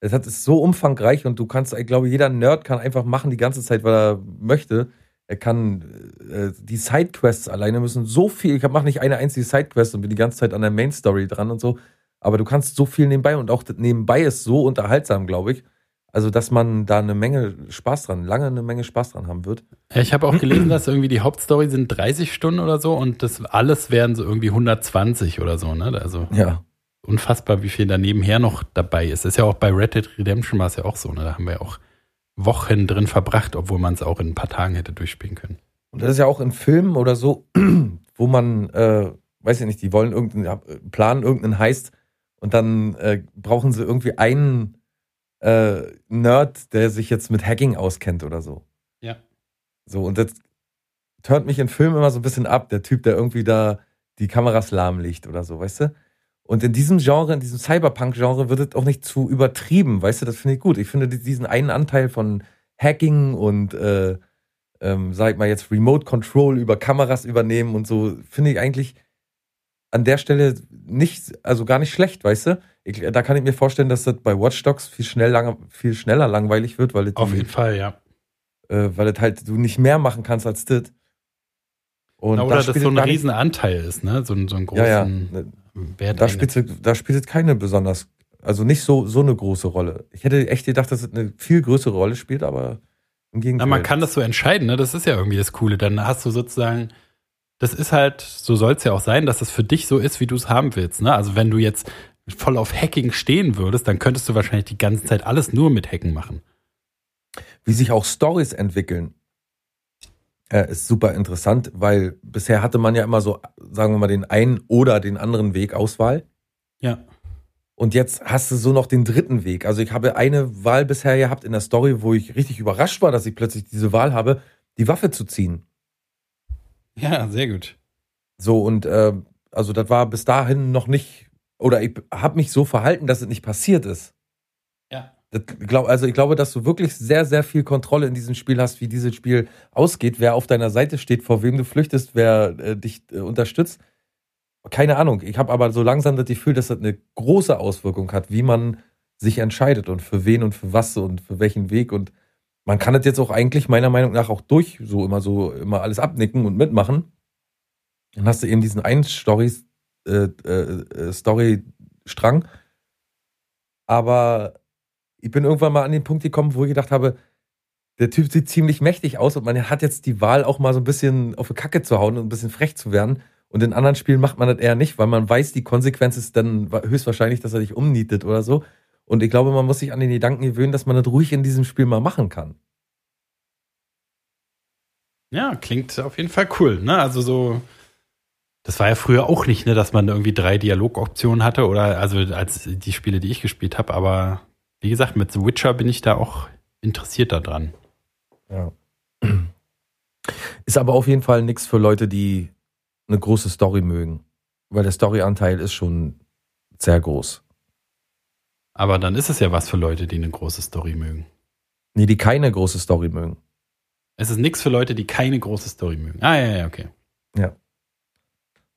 Es hat- ist so umfangreich und du kannst, ich glaube, jeder Nerd kann einfach machen die ganze Zeit, weil er möchte. Er kann äh, die Sidequests alleine müssen so viel. Ich mache nicht eine einzige Sidequest und bin die ganze Zeit an der Main Story dran und so. Aber du kannst so viel nebenbei und auch nebenbei ist so unterhaltsam, glaube ich. Also, dass man da eine Menge Spaß dran, lange eine Menge Spaß dran haben wird. ich habe auch gelesen, dass irgendwie die Hauptstory sind 30 Stunden oder so und das alles wären so irgendwie 120 oder so, ne? Also Ja. Unfassbar, wie viel da nebenher noch dabei ist. Ist ja auch bei Red Dead Redemption war es ja auch so, ne? Da haben wir ja auch Wochen drin verbracht, obwohl man es auch in ein paar Tagen hätte durchspielen können. Und das ist ja auch in Filmen oder so, wo man, äh, weiß ich nicht, die wollen irgendeinen, planen irgendeinen Heist und dann äh, brauchen sie irgendwie einen äh, Nerd, der sich jetzt mit Hacking auskennt oder so. Ja. So, und das turnt mich in Filmen immer so ein bisschen ab, der Typ, der irgendwie da die Kameras lahmlegt oder so, weißt du? Und in diesem Genre, in diesem Cyberpunk-Genre wird es auch nicht zu übertrieben, weißt du, das finde ich gut. Ich finde die- diesen einen Anteil von Hacking und, äh, ähm, sag ich mal jetzt, Remote Control über Kameras übernehmen und so, finde ich eigentlich an der Stelle nicht, also gar nicht schlecht, weißt du? Ich, da kann ich mir vorstellen, dass das bei Watch Dogs viel, schnell, lang, viel schneller langweilig wird, weil es Auf die- jeden Fall, ja. äh, weil es halt du nicht mehr machen kannst als das. Und Na, oder dass spielt so ein Riesenanteil ist, ne? So, ein- so einen großen Ja, ja. Wert. Da spielt, es- da spielt es keine besonders, also nicht so, so eine große Rolle. Ich hätte echt gedacht, dass es eine viel größere Rolle spielt, aber im Gegenteil. Na, man kann das so entscheiden, ne? Das ist ja irgendwie das Coole. Dann hast du sozusagen, das ist halt, so soll es ja auch sein, dass es für dich so ist, wie du es haben willst. Ne? Also wenn du jetzt voll auf Hacking stehen würdest, dann könntest du wahrscheinlich die ganze Zeit alles nur mit Hacken machen. Wie sich auch Stories entwickeln, äh, ist super interessant, weil bisher hatte man ja immer so, sagen wir mal, den einen oder den anderen Weg Auswahl. Ja. Und jetzt hast du so noch den dritten Weg. Also ich habe eine Wahl bisher gehabt in der Story, wo ich richtig überrascht war, dass ich plötzlich diese Wahl habe, die Waffe zu ziehen. Ja, sehr gut. So und äh, also das war bis dahin noch nicht, oder ich habe mich so verhalten, dass es nicht passiert ist. Glaub, also ich glaube, dass du wirklich sehr, sehr viel Kontrolle in diesem Spiel hast, wie dieses Spiel ausgeht, wer auf deiner Seite steht, vor wem du flüchtest, wer äh, dich äh, unterstützt. Keine Ahnung. Ich habe aber so langsam das Gefühl, dass das eine große Auswirkung hat, wie man sich entscheidet und für wen und für was und für welchen Weg. Und man kann das jetzt auch eigentlich meiner Meinung nach auch durch so immer so immer alles abnicken und mitmachen. Dann hast du eben diesen einen Storys, äh, äh, äh, Story-Strang. Aber ich bin irgendwann mal an den Punkt gekommen, wo ich gedacht habe, der Typ sieht ziemlich mächtig aus und man hat jetzt die Wahl, auch mal so ein bisschen auf die Kacke zu hauen und ein bisschen frech zu werden. Und in anderen Spielen macht man das eher nicht, weil man weiß, die Konsequenz ist dann höchstwahrscheinlich, dass er dich umnietet oder so. Und ich glaube, man muss sich an den Gedanken gewöhnen, dass man das ruhig in diesem Spiel mal machen kann. Ja, klingt auf jeden Fall cool, ne? Also so, das war ja früher auch nicht, ne, dass man irgendwie drei Dialogoptionen hatte oder also als die Spiele, die ich gespielt habe, aber wie gesagt, mit The Witcher bin ich da auch interessiert daran. Ja. Ist aber auf jeden Fall nichts für Leute, die eine große Story mögen. Weil der Storyanteil ist schon sehr groß. Aber dann ist es ja was für Leute, die eine große Story mögen. Nee, die keine große Story mögen. Es ist nichts für Leute, die keine große Story mögen. Ah, ja, ja, okay.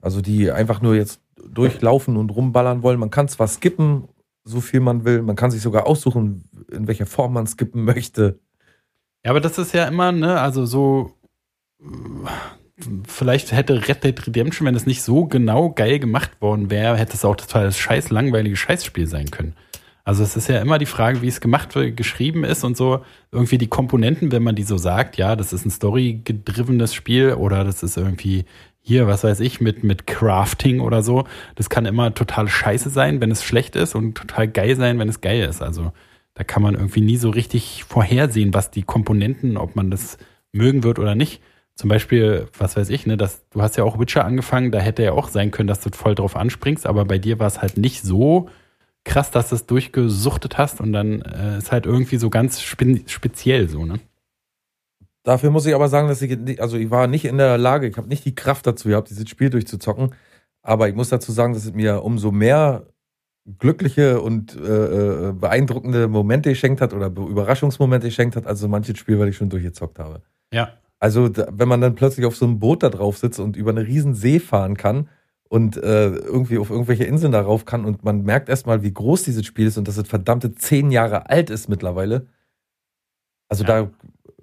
Also die einfach nur jetzt durchlaufen und rumballern wollen. Man kann zwar skippen, so viel man will. Man kann sich sogar aussuchen, in welcher Form man skippen möchte. Ja, aber das ist ja immer, ne, also so, vielleicht hätte Red Dead Redemption, wenn es nicht so genau geil gemacht worden wäre, hätte es auch total das scheiß langweilige Scheißspiel sein können. Also es ist ja immer die Frage, wie es gemacht geschrieben ist und so. Irgendwie die Komponenten, wenn man die so sagt, ja, das ist ein story-gedrivenes Spiel oder das ist irgendwie hier, was weiß ich, mit, mit Crafting oder so. Das kann immer total scheiße sein, wenn es schlecht ist und total geil sein, wenn es geil ist. Also da kann man irgendwie nie so richtig vorhersehen, was die Komponenten, ob man das mögen wird oder nicht. Zum Beispiel, was weiß ich, ne, das, du hast ja auch Witcher angefangen, da hätte ja auch sein können, dass du voll drauf anspringst, aber bei dir war es halt nicht so krass, dass du es durchgesuchtet hast und dann äh, ist halt irgendwie so ganz spe speziell so, ne? Dafür muss ich aber sagen, dass ich, also ich war nicht in der Lage, ich habe nicht die Kraft dazu gehabt, dieses Spiel durchzuzocken. Aber ich muss dazu sagen, dass es mir umso mehr glückliche und äh, äh, beeindruckende Momente geschenkt hat oder Be- Überraschungsmomente geschenkt hat, als so manches Spiel, weil ich schon durchgezockt habe. Ja. Also wenn man dann plötzlich auf so einem Boot da drauf sitzt und über eine riesen See fahren kann und äh, irgendwie auf irgendwelche Inseln darauf kann und man merkt erstmal, wie groß dieses Spiel ist und dass es verdammte zehn Jahre alt ist mittlerweile. Also Ja. da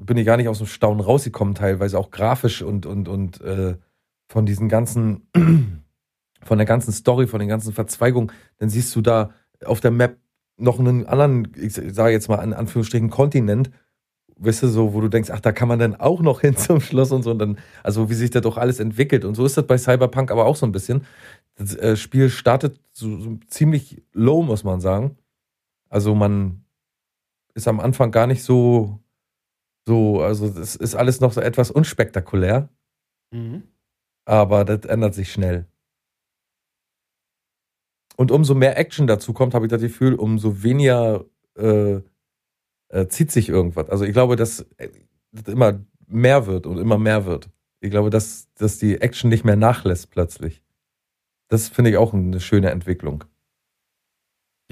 bin ich gar nicht aus dem Staunen rausgekommen, teilweise auch grafisch und, und, und äh, von diesen ganzen, von der ganzen Story, von den ganzen Verzweigungen, dann siehst du da auf der Map noch einen anderen, ich sage jetzt mal in Anführungsstrichen, Kontinent, weißt du, so, wo du denkst, ach, da kann man dann auch noch hin zum Schloss und so. Und dann, also wie sich das doch alles entwickelt. Und so ist das bei Cyberpunk aber auch so ein bisschen. Das äh, Spiel startet so, so ziemlich low, muss man sagen. Also man ist am Anfang gar nicht so, so, also das ist alles noch so etwas unspektakulär, Mhm. aber das ändert sich schnell. Und umso mehr Action dazu kommt, habe ich das Gefühl, umso weniger äh, äh, zieht sich irgendwas. Also ich glaube, dass äh, das immer mehr wird und immer mehr wird. Ich glaube, dass, dass die Action nicht mehr nachlässt plötzlich. Das finde ich auch eine schöne Entwicklung.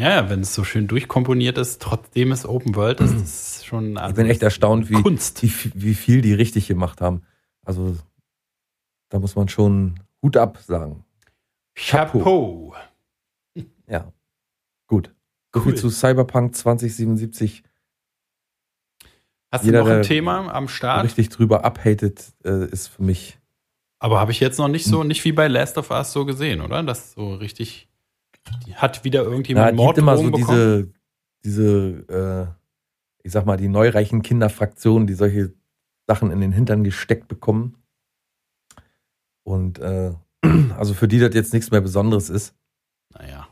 Ja, wenn es so schön durchkomponiert ist, trotzdem es Open World ist, ist es schon also Ich bin echt erstaunt, wie, Kunst. wie, wie viel die richtig gemacht haben. Also da muss man schon Hut ab sagen. Chapeau. Ja, gut. Cool. zu Cyberpunk 2077. Hast Jeder, du noch ein Thema am Start? Richtig drüber abhatet, äh, ist für mich. Aber habe ich jetzt noch nicht Hm. so, nicht wie bei Last of Us so gesehen, oder? Das so richtig. Die hat wieder irgendjemand es gibt immer so bekommen? diese, diese, äh, ich sag mal, die neureichen Kinderfraktionen, die solche Sachen in den Hintern gesteckt bekommen. Und äh, also für die das jetzt nichts mehr Besonderes ist. Naja.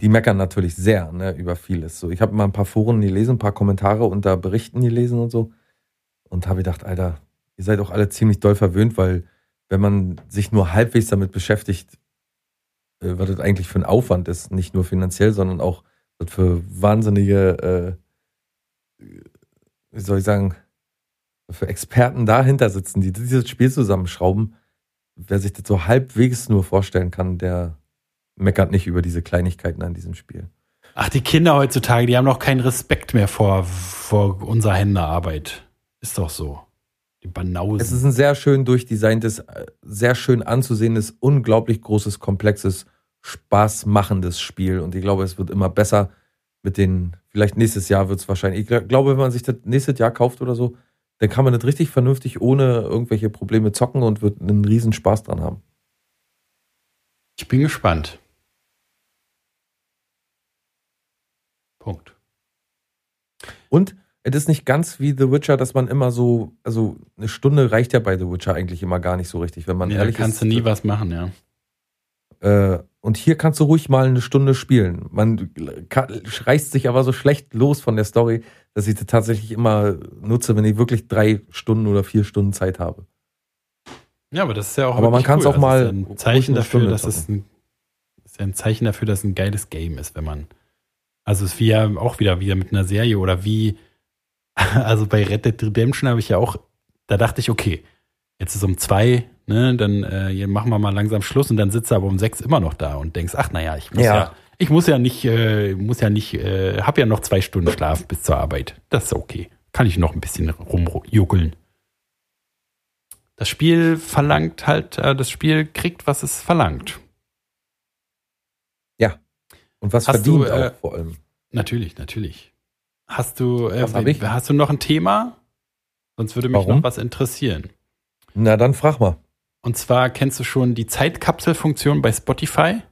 Die meckern natürlich sehr ne, über vieles. So, ich habe mal ein paar Foren gelesen, ein paar Kommentare unter Berichten gelesen und so. Und habe gedacht, Alter, ihr seid auch alle ziemlich doll verwöhnt, weil wenn man sich nur halbwegs damit beschäftigt, was das eigentlich für ein Aufwand ist, nicht nur finanziell, sondern auch was für wahnsinnige, äh, wie soll ich sagen, für Experten dahinter sitzen, die dieses Spiel zusammenschrauben. Wer sich das so halbwegs nur vorstellen kann, der meckert nicht über diese Kleinigkeiten an diesem Spiel. Ach, die Kinder heutzutage, die haben doch keinen Respekt mehr vor, vor unserer Händearbeit. Ist doch so. Die Banausen. Es ist ein sehr schön durchdesigntes, äh, sehr schön anzusehendes, unglaublich großes, komplexes, spaßmachendes Spiel. Und ich glaube, es wird immer besser mit den, vielleicht nächstes Jahr wird es wahrscheinlich. Ich gl- glaube, wenn man sich das nächstes Jahr kauft oder so, dann kann man das richtig vernünftig ohne irgendwelche Probleme zocken und wird einen riesen Spaß dran haben. ich bin gespannt. Punkt. Und es ist nicht ganz wie The Witcher, dass man immer so, also eine Stunde reicht ja bei The Witcher eigentlich immer gar nicht so richtig, wenn man da ehrlich kannst ist. du nie was machen, ja. Äh, und hier kannst du ruhig mal eine Stunde spielen. Man reißt sich aber so schlecht los von der Story, dass ich das tatsächlich immer nutze, wenn ich wirklich drei Stunden oder vier Stunden Zeit habe. Ja, aber das ist ja auch. Aber man wirklich kann's cool. auch mal Das ist ja ein Zeichen dafür, dass es ein, ist ja ein Zeichen dafür, dass es ein geiles Game ist, wenn man. Also es ist wie ja auch wieder wieder mit einer Serie oder wie Also bei Red Dead Redemption habe ich ja auch, da dachte ich, okay, jetzt ist um zwei, ne, dann äh, machen wir mal langsam Schluss und dann sitzt du aber um sechs immer noch da und denkst, ach naja, ich muss ja, Ja. ich muss ja nicht, äh, muss ja nicht, äh, hab ja noch zwei Stunden Schlaf bis zur Arbeit. Das ist okay. Kann ich noch ein bisschen rumjuckeln. Das Spiel verlangt halt, äh, das Spiel kriegt, was es verlangt. Und was Hast verdient du, äh, auch vor allem. Natürlich, natürlich. Hast du, äh, hast du noch ein Thema? Sonst würde mich Warum? noch was interessieren. Na, dann frag mal. Und zwar kennst du schon die Zeitkapselfunktion bei Spotify?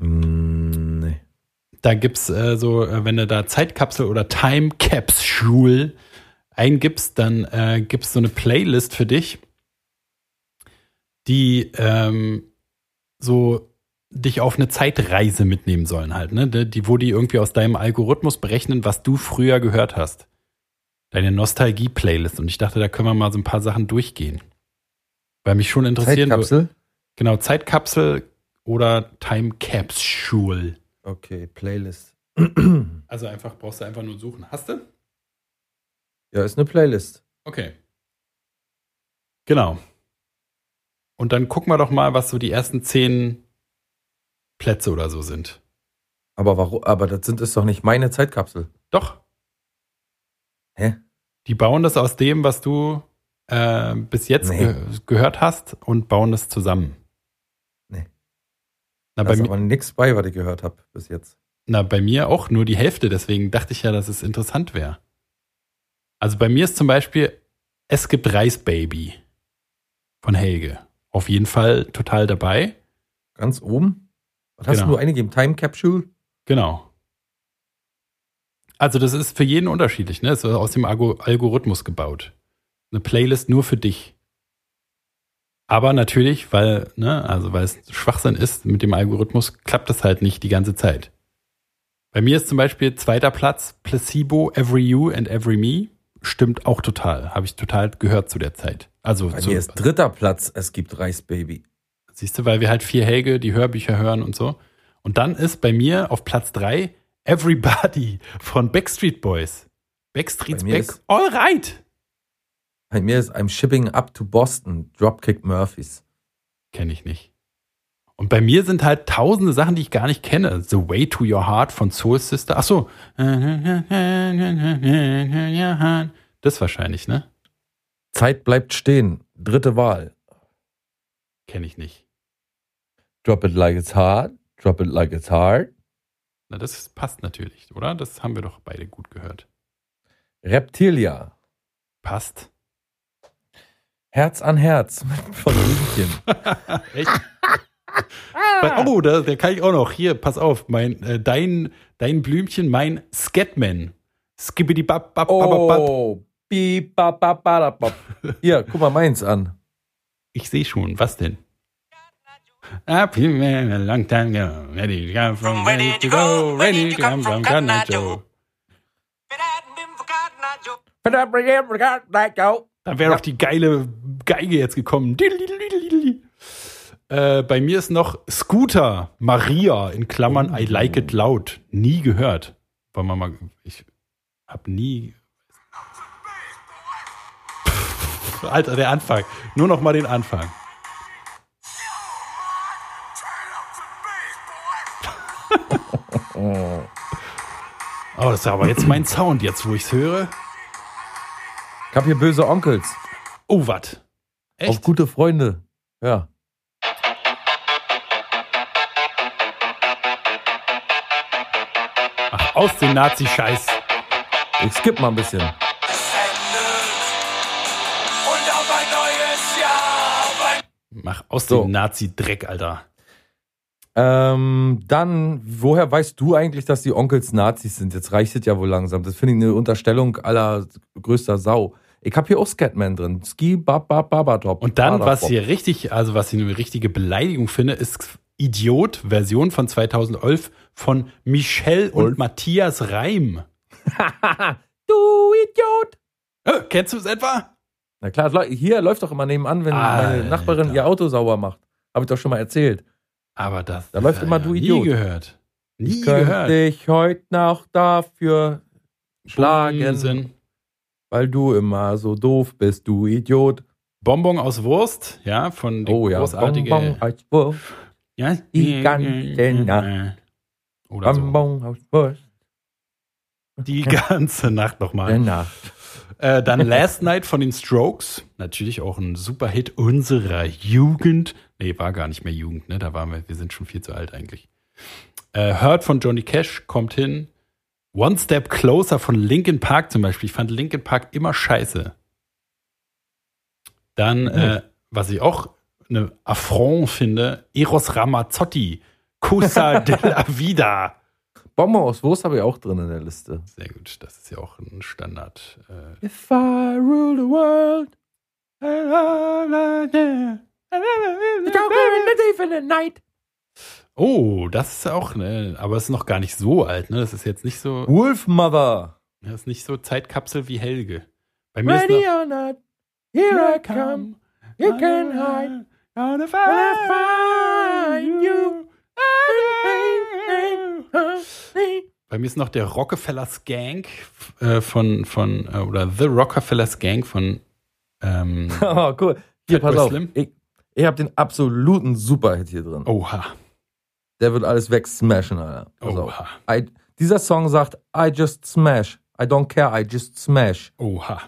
Hm, nee. Da gibt's äh, so, äh, wenn du da Zeitkapsel oder Time Capsule eingibst, dann äh, gibt's so eine Playlist für dich, die ähm, so dich auf eine Zeitreise mitnehmen sollen halt, ne? Die, die- wo die irgendwie aus deinem Algorithmus berechnen, was du früher gehört hast. Deine Nostalgie-Playlist. Und ich dachte, da können wir mal so ein paar Sachen durchgehen. Weil mich schon interessieren würde. Zeitkapsel? Genau, Zeitkapsel oder Time Capsule. Okay, Playlist. Also einfach brauchst du einfach nur suchen. Hast du? Ja, ist eine Playlist. Okay. Genau. Und dann gucken wir doch mal, was so die ersten zehn Plätze oder so sind. Aber warum? Aber das sind ist doch nicht meine Zeitkapsel. Doch. Hä? Die bauen das aus dem, was du äh, bis jetzt Nee. ge gehört hast und bauen das zusammen. Nee. Na Da bei, ist aber nichts bei, was ich gehört habe bis jetzt. na, bei mir auch nur die Hälfte, deswegen dachte ich ja, dass es interessant wäre. Also bei mir ist zum Beispiel Es gibt Reisbaby von Helge. Auf jeden Fall total dabei. Ganz oben? Was hast Genau. du eingegeben? Time Capsule? Genau. Also das ist für jeden unterschiedlich, ne? Es ist aus dem Algo- Algorithmus gebaut. Eine Playlist nur für dich. Aber natürlich, weil, ne, also weil es Schwachsinn ist mit dem Algorithmus, klappt das halt nicht die ganze Zeit. Bei mir ist zum Beispiel zweiter Platz Placebo, Every You and Every Me. Stimmt auch total. Habe ich total gehört zu der Zeit. Also Bei mir ist dritter Platz, es gibt Reisbaby. Siehst du, weil wir halt vier Helge, die Hörbücher hören und so. Und dann ist bei mir auf Platz drei Everybody von Backstreet Boys. Backstreet's Back. ist- All right. Bei mir ist I'm shipping up to Boston, Dropkick Murphys. Kenne ich nicht. Und bei mir sind halt tausende Sachen, die ich gar nicht kenne. The Way to Your Heart von Soul Sister. Ach so. Das wahrscheinlich, ne? Zeit bleibt stehen, dritte Wahl. Kenne ich nicht. Drop it like it's hard, drop it like it's hard. Na, das passt natürlich, oder? Das haben wir doch beide gut gehört. Reptilia, Passt. Herz an Herz von Blümchen. Echt? Oh, da, der kann ich auch noch. Hier, pass auf. Mein, äh, dein, dein Blümchen, mein Scatman. Skibbidi bap, bap, bap, bap, bap. Oh, beep, bap, bap, bap, bap. Hier, guck mal meins an. Ich sehe schon. Was denn? I've been a long time ago. Ready to come from ready to go. Ready to come from Cotton Eye Joe. Da wäre doch die geile Geige jetzt gekommen. Äh, bei mir ist noch Scooter Maria in Klammern I like it loud. Nie gehört. Wollen wir mal. Ich hab nie. Alter, der Anfang. Nur noch mal den Anfang. Oh, das ist aber jetzt mein Sound, jetzt wo ich's höre. Ich hab hier böse Onkels. Oh, was? Auf Echt? gute Freunde. Ja. Ach, aus dem Nazi-Scheiß. Ich skipp mal ein bisschen. Mach aus So. dem Nazi-Dreck, Alter. Ähm, dann, woher weißt du eigentlich, dass die Onkels Nazis sind? Jetzt reicht es ja wohl langsam. Das finde ich eine Unterstellung aller größter Sau. Ich habe hier auch Scatman drin. Ski, bab, bab, babadop. Und dann, was hier richtig, also was ich eine richtige Beleidigung finde, ist Idiot, Version von 2011 von Michelle und Ulf. Matthias Reim. Du Idiot! Äh, kennst du es etwa? Na klar, hier läuft doch immer nebenan, wenn meine Alter. Nachbarin ihr Auto sauber macht. Habe ich doch schon mal erzählt. Aber das. Da läuft immer ja Du Nie Idiot. gehört. Nie Könnte gehört. ich heute noch dafür schlagen, sind. weil du immer so doof bist, du Idiot. Bonbon aus Wurst, ja, von den Oh ja, großartige, Bonbon aus Wurst, ja, die ganze Nacht. Oder so. Bonbon aus Wurst. Die ganze Nacht nochmal. Nacht. Äh, dann Last Night von den Strokes. Natürlich auch ein super Hit unserer Jugend. Nee, war gar nicht mehr Jugend, ne? Da waren wir, wir sind schon viel zu alt eigentlich. Äh, Hurt von Johnny Cash kommt hin. One Step Closer von Linkin Park zum Beispiel. Ich fand Linkin Park immer scheiße. Dann, äh, was ich auch eine Affront finde, Eros Ramazzotti. Cosa de la Vida. Bonbon aus Wurst habe ich auch drin in der Liste. Sehr gut, das ist ja auch ein Standard. Äh, If I rule the world, Oh, das ist auch, ne, aber es ist noch gar nicht so alt, ne? Das ist jetzt nicht so, Wolf Mother. das ist nicht so Zeitkapsel wie Helge. Bei mir Ready ist noch, or not, here I come. You can hide. Gonna find you. Bei mir ist noch der Rockefeller Skank äh, von, von, äh, oder The Rockefeller Skank von, ähm, Oh, cool. Hier, Fatboy pass auf. Slim? Ich, ich habe den absoluten Superhit hier drin. Oha, Der wird alles wegsmashen, Alter. Pass auf. oha, I, dieser Song sagt, I just smash. I don't care, I just smash. oha.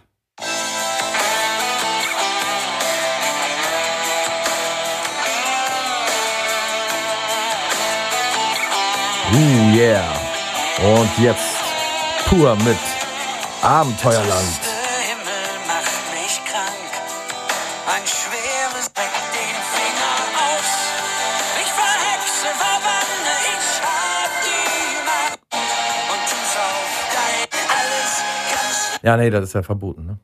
Ooh, yeah. Und jetzt pur mit Abenteuerland. Der Himmel macht mich krank. Ein schweres Dreck den Finger aus. Ich verhexe, verwanne, ich hab die Macht. Und tu's auf dein alles ganz Ja, nee, das ist ja verboten, ne?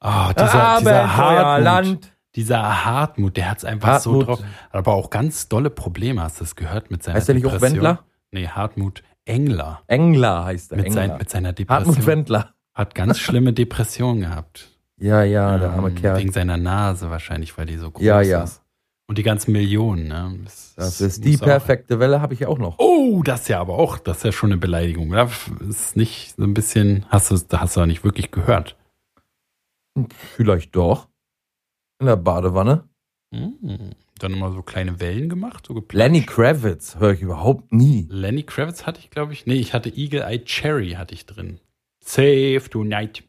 Ah, dieser, dieser Hartmut, Abenteuerland. dieser Hartmut, der hat's einfach so Hartmut. drauf. Hat aber auch ganz dolle Probleme, hast du das gehört mit seiner Heißt der nicht auch? Wendler? Nee, Hartmut Engler. Engler heißt er. Mit, Engler. sein, mit seiner Depression. Hartmut Wendler. Hat ganz schlimme Depressionen gehabt. Ja, ja, der arme Ähm, Kerl. Wegen seiner Nase wahrscheinlich, weil die so groß Ja, ja. ist. Und die ganzen Millionen, ne? Das, Das das ist die muss auch- perfekte Welle, habe ich ja auch noch. Oh, das ist ja aber auch, das ist ja schon eine Beleidigung. Da ist nicht so ein bisschen, hast du, da hast du nicht wirklich gehört. Vielleicht doch. In der Badewanne. Hm. Dann immer so kleine Wellen gemacht, so geplanscht. Lenny Kravitz höre ich überhaupt nie. Lenny Kravitz hatte ich, glaube ich. Nee, ich hatte Eagle Eye Cherry hatte ich drin. Save tonight.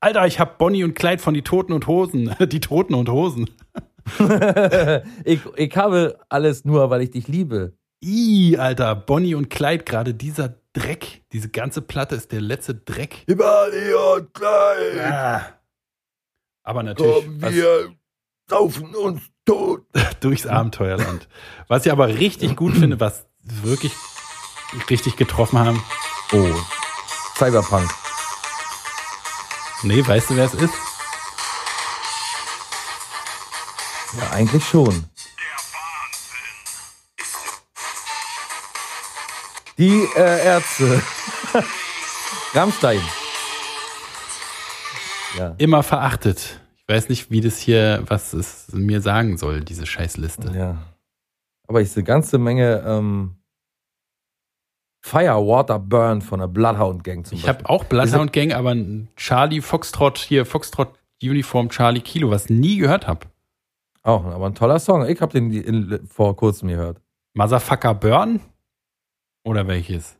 Alter, ich hab Bonnie und Clyde von die Toten und Hosen. Die Toten und Hosen. ich, ich habe alles nur, weil ich dich liebe. Ih, Alter, Bonnie und Clyde, gerade dieser Dreck, diese ganze Platte ist der letzte Dreck. Bonnie und Clyde, Ah. Aber natürlich was, saufen uns tot. durchs Abenteuerland. Was ich aber richtig gut finde, was wirklich richtig getroffen haben. Oh, Cyberpunk. Nee, weißt du, wer es ist? Ja, eigentlich schon. Die äh, Ärzte. Rammstein. Ja. Immer verachtet. Ich weiß nicht, wie das hier, was es mir sagen soll, diese Scheißliste. ja. Aber ich sehe eine ganze Menge ähm, Fire, Water, Burn von der Bloodhound Gang zum Ich habe auch Bloodhound Gang, aber ein Charlie Foxtrot hier, Foxtrot Uniform Charlie Kilo, was nie gehört habe. Auch, aber ein toller Song. Ich habe den in, vor kurzem gehört. Motherfucker Burn? Oder welches?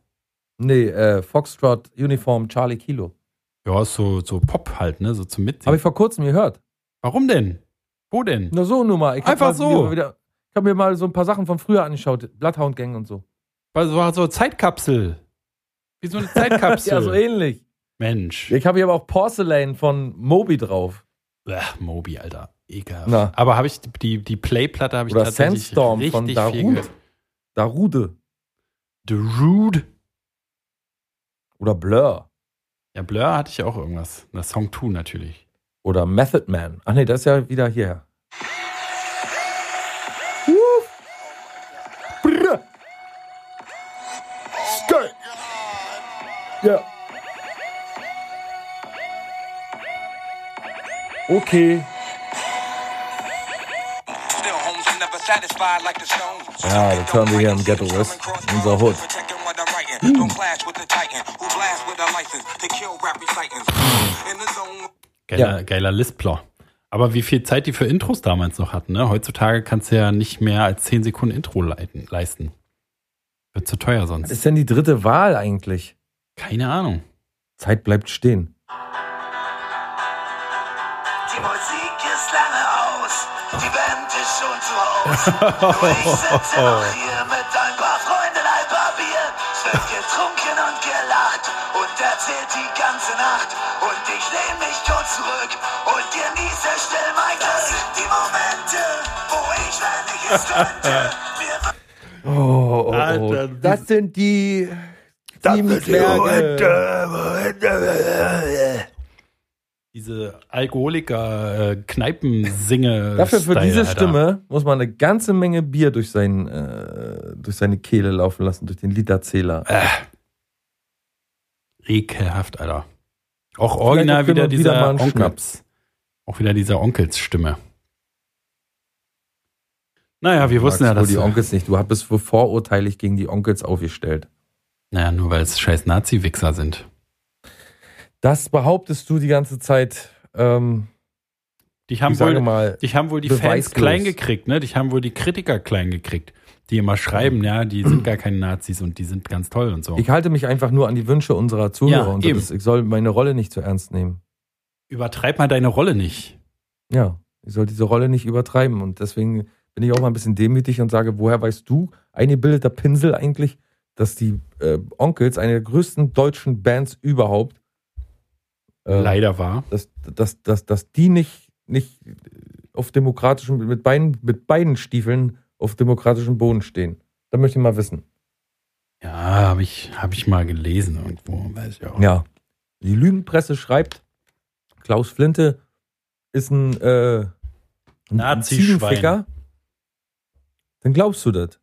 Nee, äh, Foxtrot Uniform Charlie Kilo. Ja, so, so Pop halt, ne? So zum Mitsingen. Habe ich vor kurzem gehört. Warum denn? Wo denn? Nur so nur mal. Ich Einfach mal so. Wieder, ich habe mir mal so ein paar Sachen von früher angeschaut. Bloodhound Gang und so. Weil so war so Zeitkapsel. Wie so eine Zeitkapsel. Ja, so ähnlich. Mensch. Ich habe hier aber auch Porcelain von Moby drauf. Ach, Moby, Alter. Ekelhaft. Na. Aber habe ich die, die Playplatte habe ich Oder tatsächlich Sandstorm richtig von Darude. Darude. The Rude. Oder Blur. Ja, Blur hatte ich auch irgendwas. Na, Song 2 natürlich. Oder Method Man. Ach nee, das ist ja wieder hier. Ja. Okay. Ja, das hören wir hier im Ghetto West, in unserer Hood. Protecting what I'm writing. Don't clash with the titan who blast with a license to kill rap recitants. In the zone. Geiler, geiler Lispler. Aber wie viel Zeit die für Intros damals noch hatten, ne? Heutzutage kannst du ja nicht mehr als 10 Sekunden Intro leiten, leisten. Wird zu teuer Was sonst. ist denn die dritte Wahl eigentlich? Keine Ahnung. Zeit bleibt stehen. Die Musik ist lange aus, die Band ist schon zu Hause. Nur ich sitze noch hier erzählt die ganze Nacht. Und ich lehn mich kurz zurück und genieße still mein Glück. Das sind die Momente, wo ich, wenn ich es könnte, mir Oh, oh, oh. Alter, das sind die sieben Zwerge. Diese Alkoholiker, äh, Kneipensinge. Dafür für Style, diese Alter. Stimme muss man eine ganze Menge Bier durch, sein, äh, durch seine Kehle laufen lassen, durch den Literzähler. Äh. Ekelhaft, Alter. Auch original wieder wieder dieser einen Onkel. Schnaps. Auch wieder dieser Onkelsstimme. Naja, wir Du wussten ja, dass. die Onkels nicht. Du wohl vorurteilig gegen die Onkels aufgestellt. Naja, nur weil es scheiß Nazi-Wichser sind. Das behauptest du die ganze Zeit. Ähm, Die haben wohl, mal, dich haben wohl die Fans beweislos. klein gekriegt, ne? Dich haben wohl die Kritiker klein gekriegt, die immer schreiben, ja, die sind gar keine Nazis und die sind ganz toll und so. ich halte mich einfach nur an die Wünsche unserer Zuhörer Ja, und das, ich soll meine Rolle nicht zu ernst nehmen. Übertreib mal deine Rolle nicht. Ja, ich soll diese Rolle nicht übertreiben und deswegen bin ich auch mal ein bisschen demütig und sage, woher weißt du, eingebildeter Pinsel eigentlich, dass die äh, Onkels, eine der größten deutschen Bands überhaupt, äh, Leider war. dass, dass, dass, dass die nicht, nicht auf demokratischen, mit beiden, mit beiden Stiefeln auf demokratischem Boden stehen. Da möchte ich mal wissen. Ja, habe ich, hab ich mal gelesen irgendwo. Weiß ich auch. Ja. Die Lügenpresse schreibt, Klaus Flinte ist ein, äh, ein. Ziegenficker. Dann glaubst du das.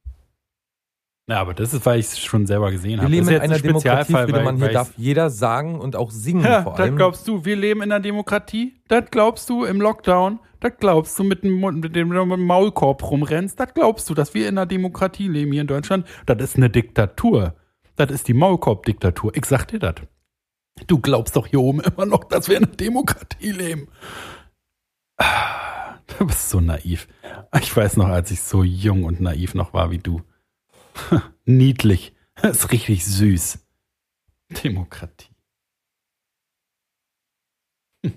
Ja, aber das ist, weil ich es schon selber gesehen Wir habe. leben Das in einer ein Demokratie, Friedemann. Hier darf jeder sagen und auch singen Ja, vor das allem. glaubst du, wir leben in einer Demokratie? Das glaubst du im Lockdown? Das glaubst du mit dem, Mund- mit dem Maulkorb rumrennst? Das glaubst du, dass wir in einer Demokratie leben hier in Deutschland? Das ist eine Diktatur. Das ist die Maulkorb-Diktatur. Ich sag dir das. Du glaubst doch hier oben immer noch, dass wir in einer Demokratie leben. Ah, Du bist so naiv. Ich weiß noch, als ich so jung und naiv noch war wie du. Niedlich. Das ist richtig süß. Demokratie.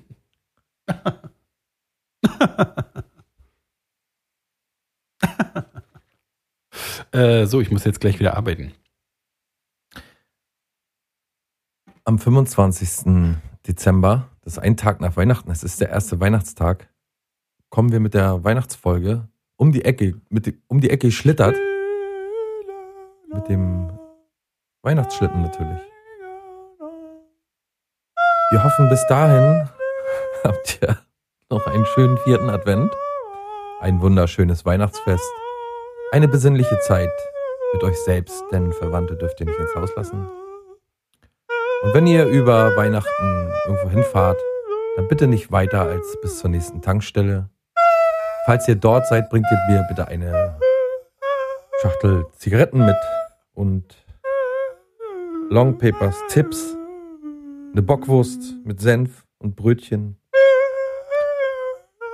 äh, so, ich muss jetzt gleich wieder arbeiten. Am 25. Dezember, das ist ein Tag nach Weihnachten, es ist der erste Weihnachtstag, kommen wir mit der Weihnachtsfolge um die Ecke, mit, um die Ecke geschlittert. Mit dem Weihnachtsschlitten natürlich. Wir hoffen, bis dahin habt ihr noch einen schönen vierten Advent, ein wunderschönes Weihnachtsfest, eine besinnliche Zeit mit euch selbst, denn Verwandte dürft ihr nicht ins Haus lassen. Und wenn ihr über Weihnachten irgendwo hinfahrt, dann bitte nicht weiter als bis zur nächsten Tankstelle. Falls ihr dort seid, bringt ihr mir bitte eine Schachtel Zigaretten mit und Long Papers Tipps, eine Bockwurst mit Senf und Brötchen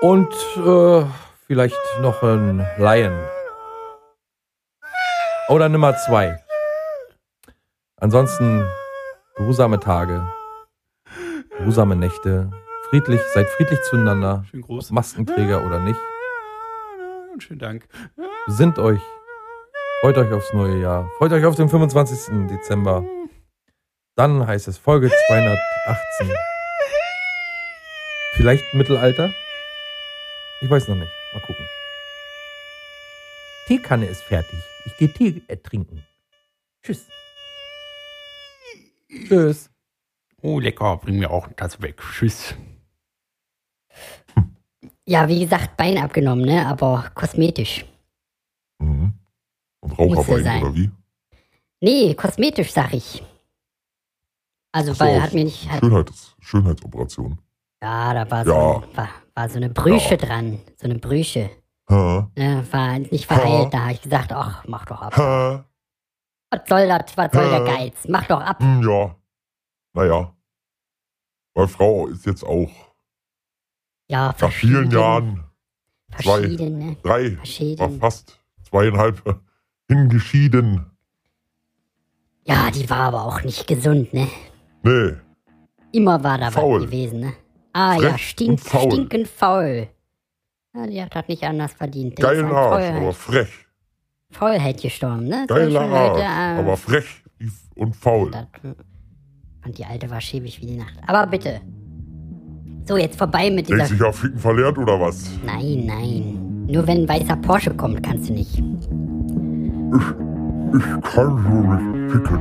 und äh, vielleicht noch ein Lion. Oder Nummer zwei. Ansonsten geruhsame Tage, geruhsame Nächte, friedlich, seid friedlich zueinander, Schön groß. Maskenträger oder nicht. Schönen Dank. Besinnt euch, freut euch aufs neue Jahr, freut euch auf den 25. Dezember. Dann heißt es Folge 218. Vielleicht Mittelalter? Ich weiß noch nicht. Mal gucken. Teekanne ist fertig. Ich gehe Tee äh, trinken. Tschüss. Tschüss. Oh, lecker. Bring mir auch das weg. Tschüss. Ja, wie gesagt, Bein abgenommen, ne? Aber kosmetisch. Mhm. Und Muss ja Raucherwein, oder wie? Nee, kosmetisch, sag ich. Also, so, weil hat mir nicht. Hat, Schönheits Schönheitsoperation. ja, da war so, Ja. war, war so eine Brüche Ja. dran. So eine Brüche. Ha, Ne? War nicht verheilt. Da habe ich gesagt, ach, mach doch ab. ha. Was soll das? Was soll der. Geiz? Mach doch ab. Hm, ja. Naja. Meine Frau ist jetzt auch Ja, nach vielen. Jahren, zwei, Verschieden, ne? drei, war fast zweieinhalb hingeschieden. Ja, die war aber auch nicht gesund, ne? Nee, Immer war da Faul. was gewesen, ne? Ah Frech ja, stink, faul. stinkend faul. Ja, die hat das nicht anders verdient. Geilen Arsch, Faulheit, aber frech. Faulheit gestorben, ne? Geiler Arsch, äh, aber frech und faul. das, Und die alte war schäbig wie die Nacht. Aber bitte. So, jetzt vorbei mit dieser... du, ich hab Ficken verlernt oder was? Nein, nein. Nur wenn ein weißer Porsche kommt, kannst du nicht. Ich kann so nicht ficken.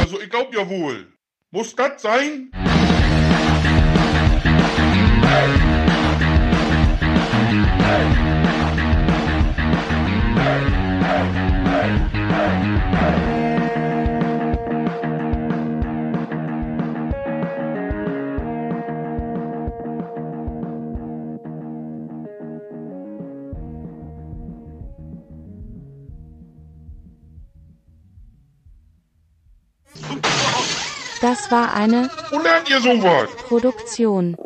Also ich glaub ja wohl. Muss das sein? Das war eine Wo lernt ihr sowas? Produktion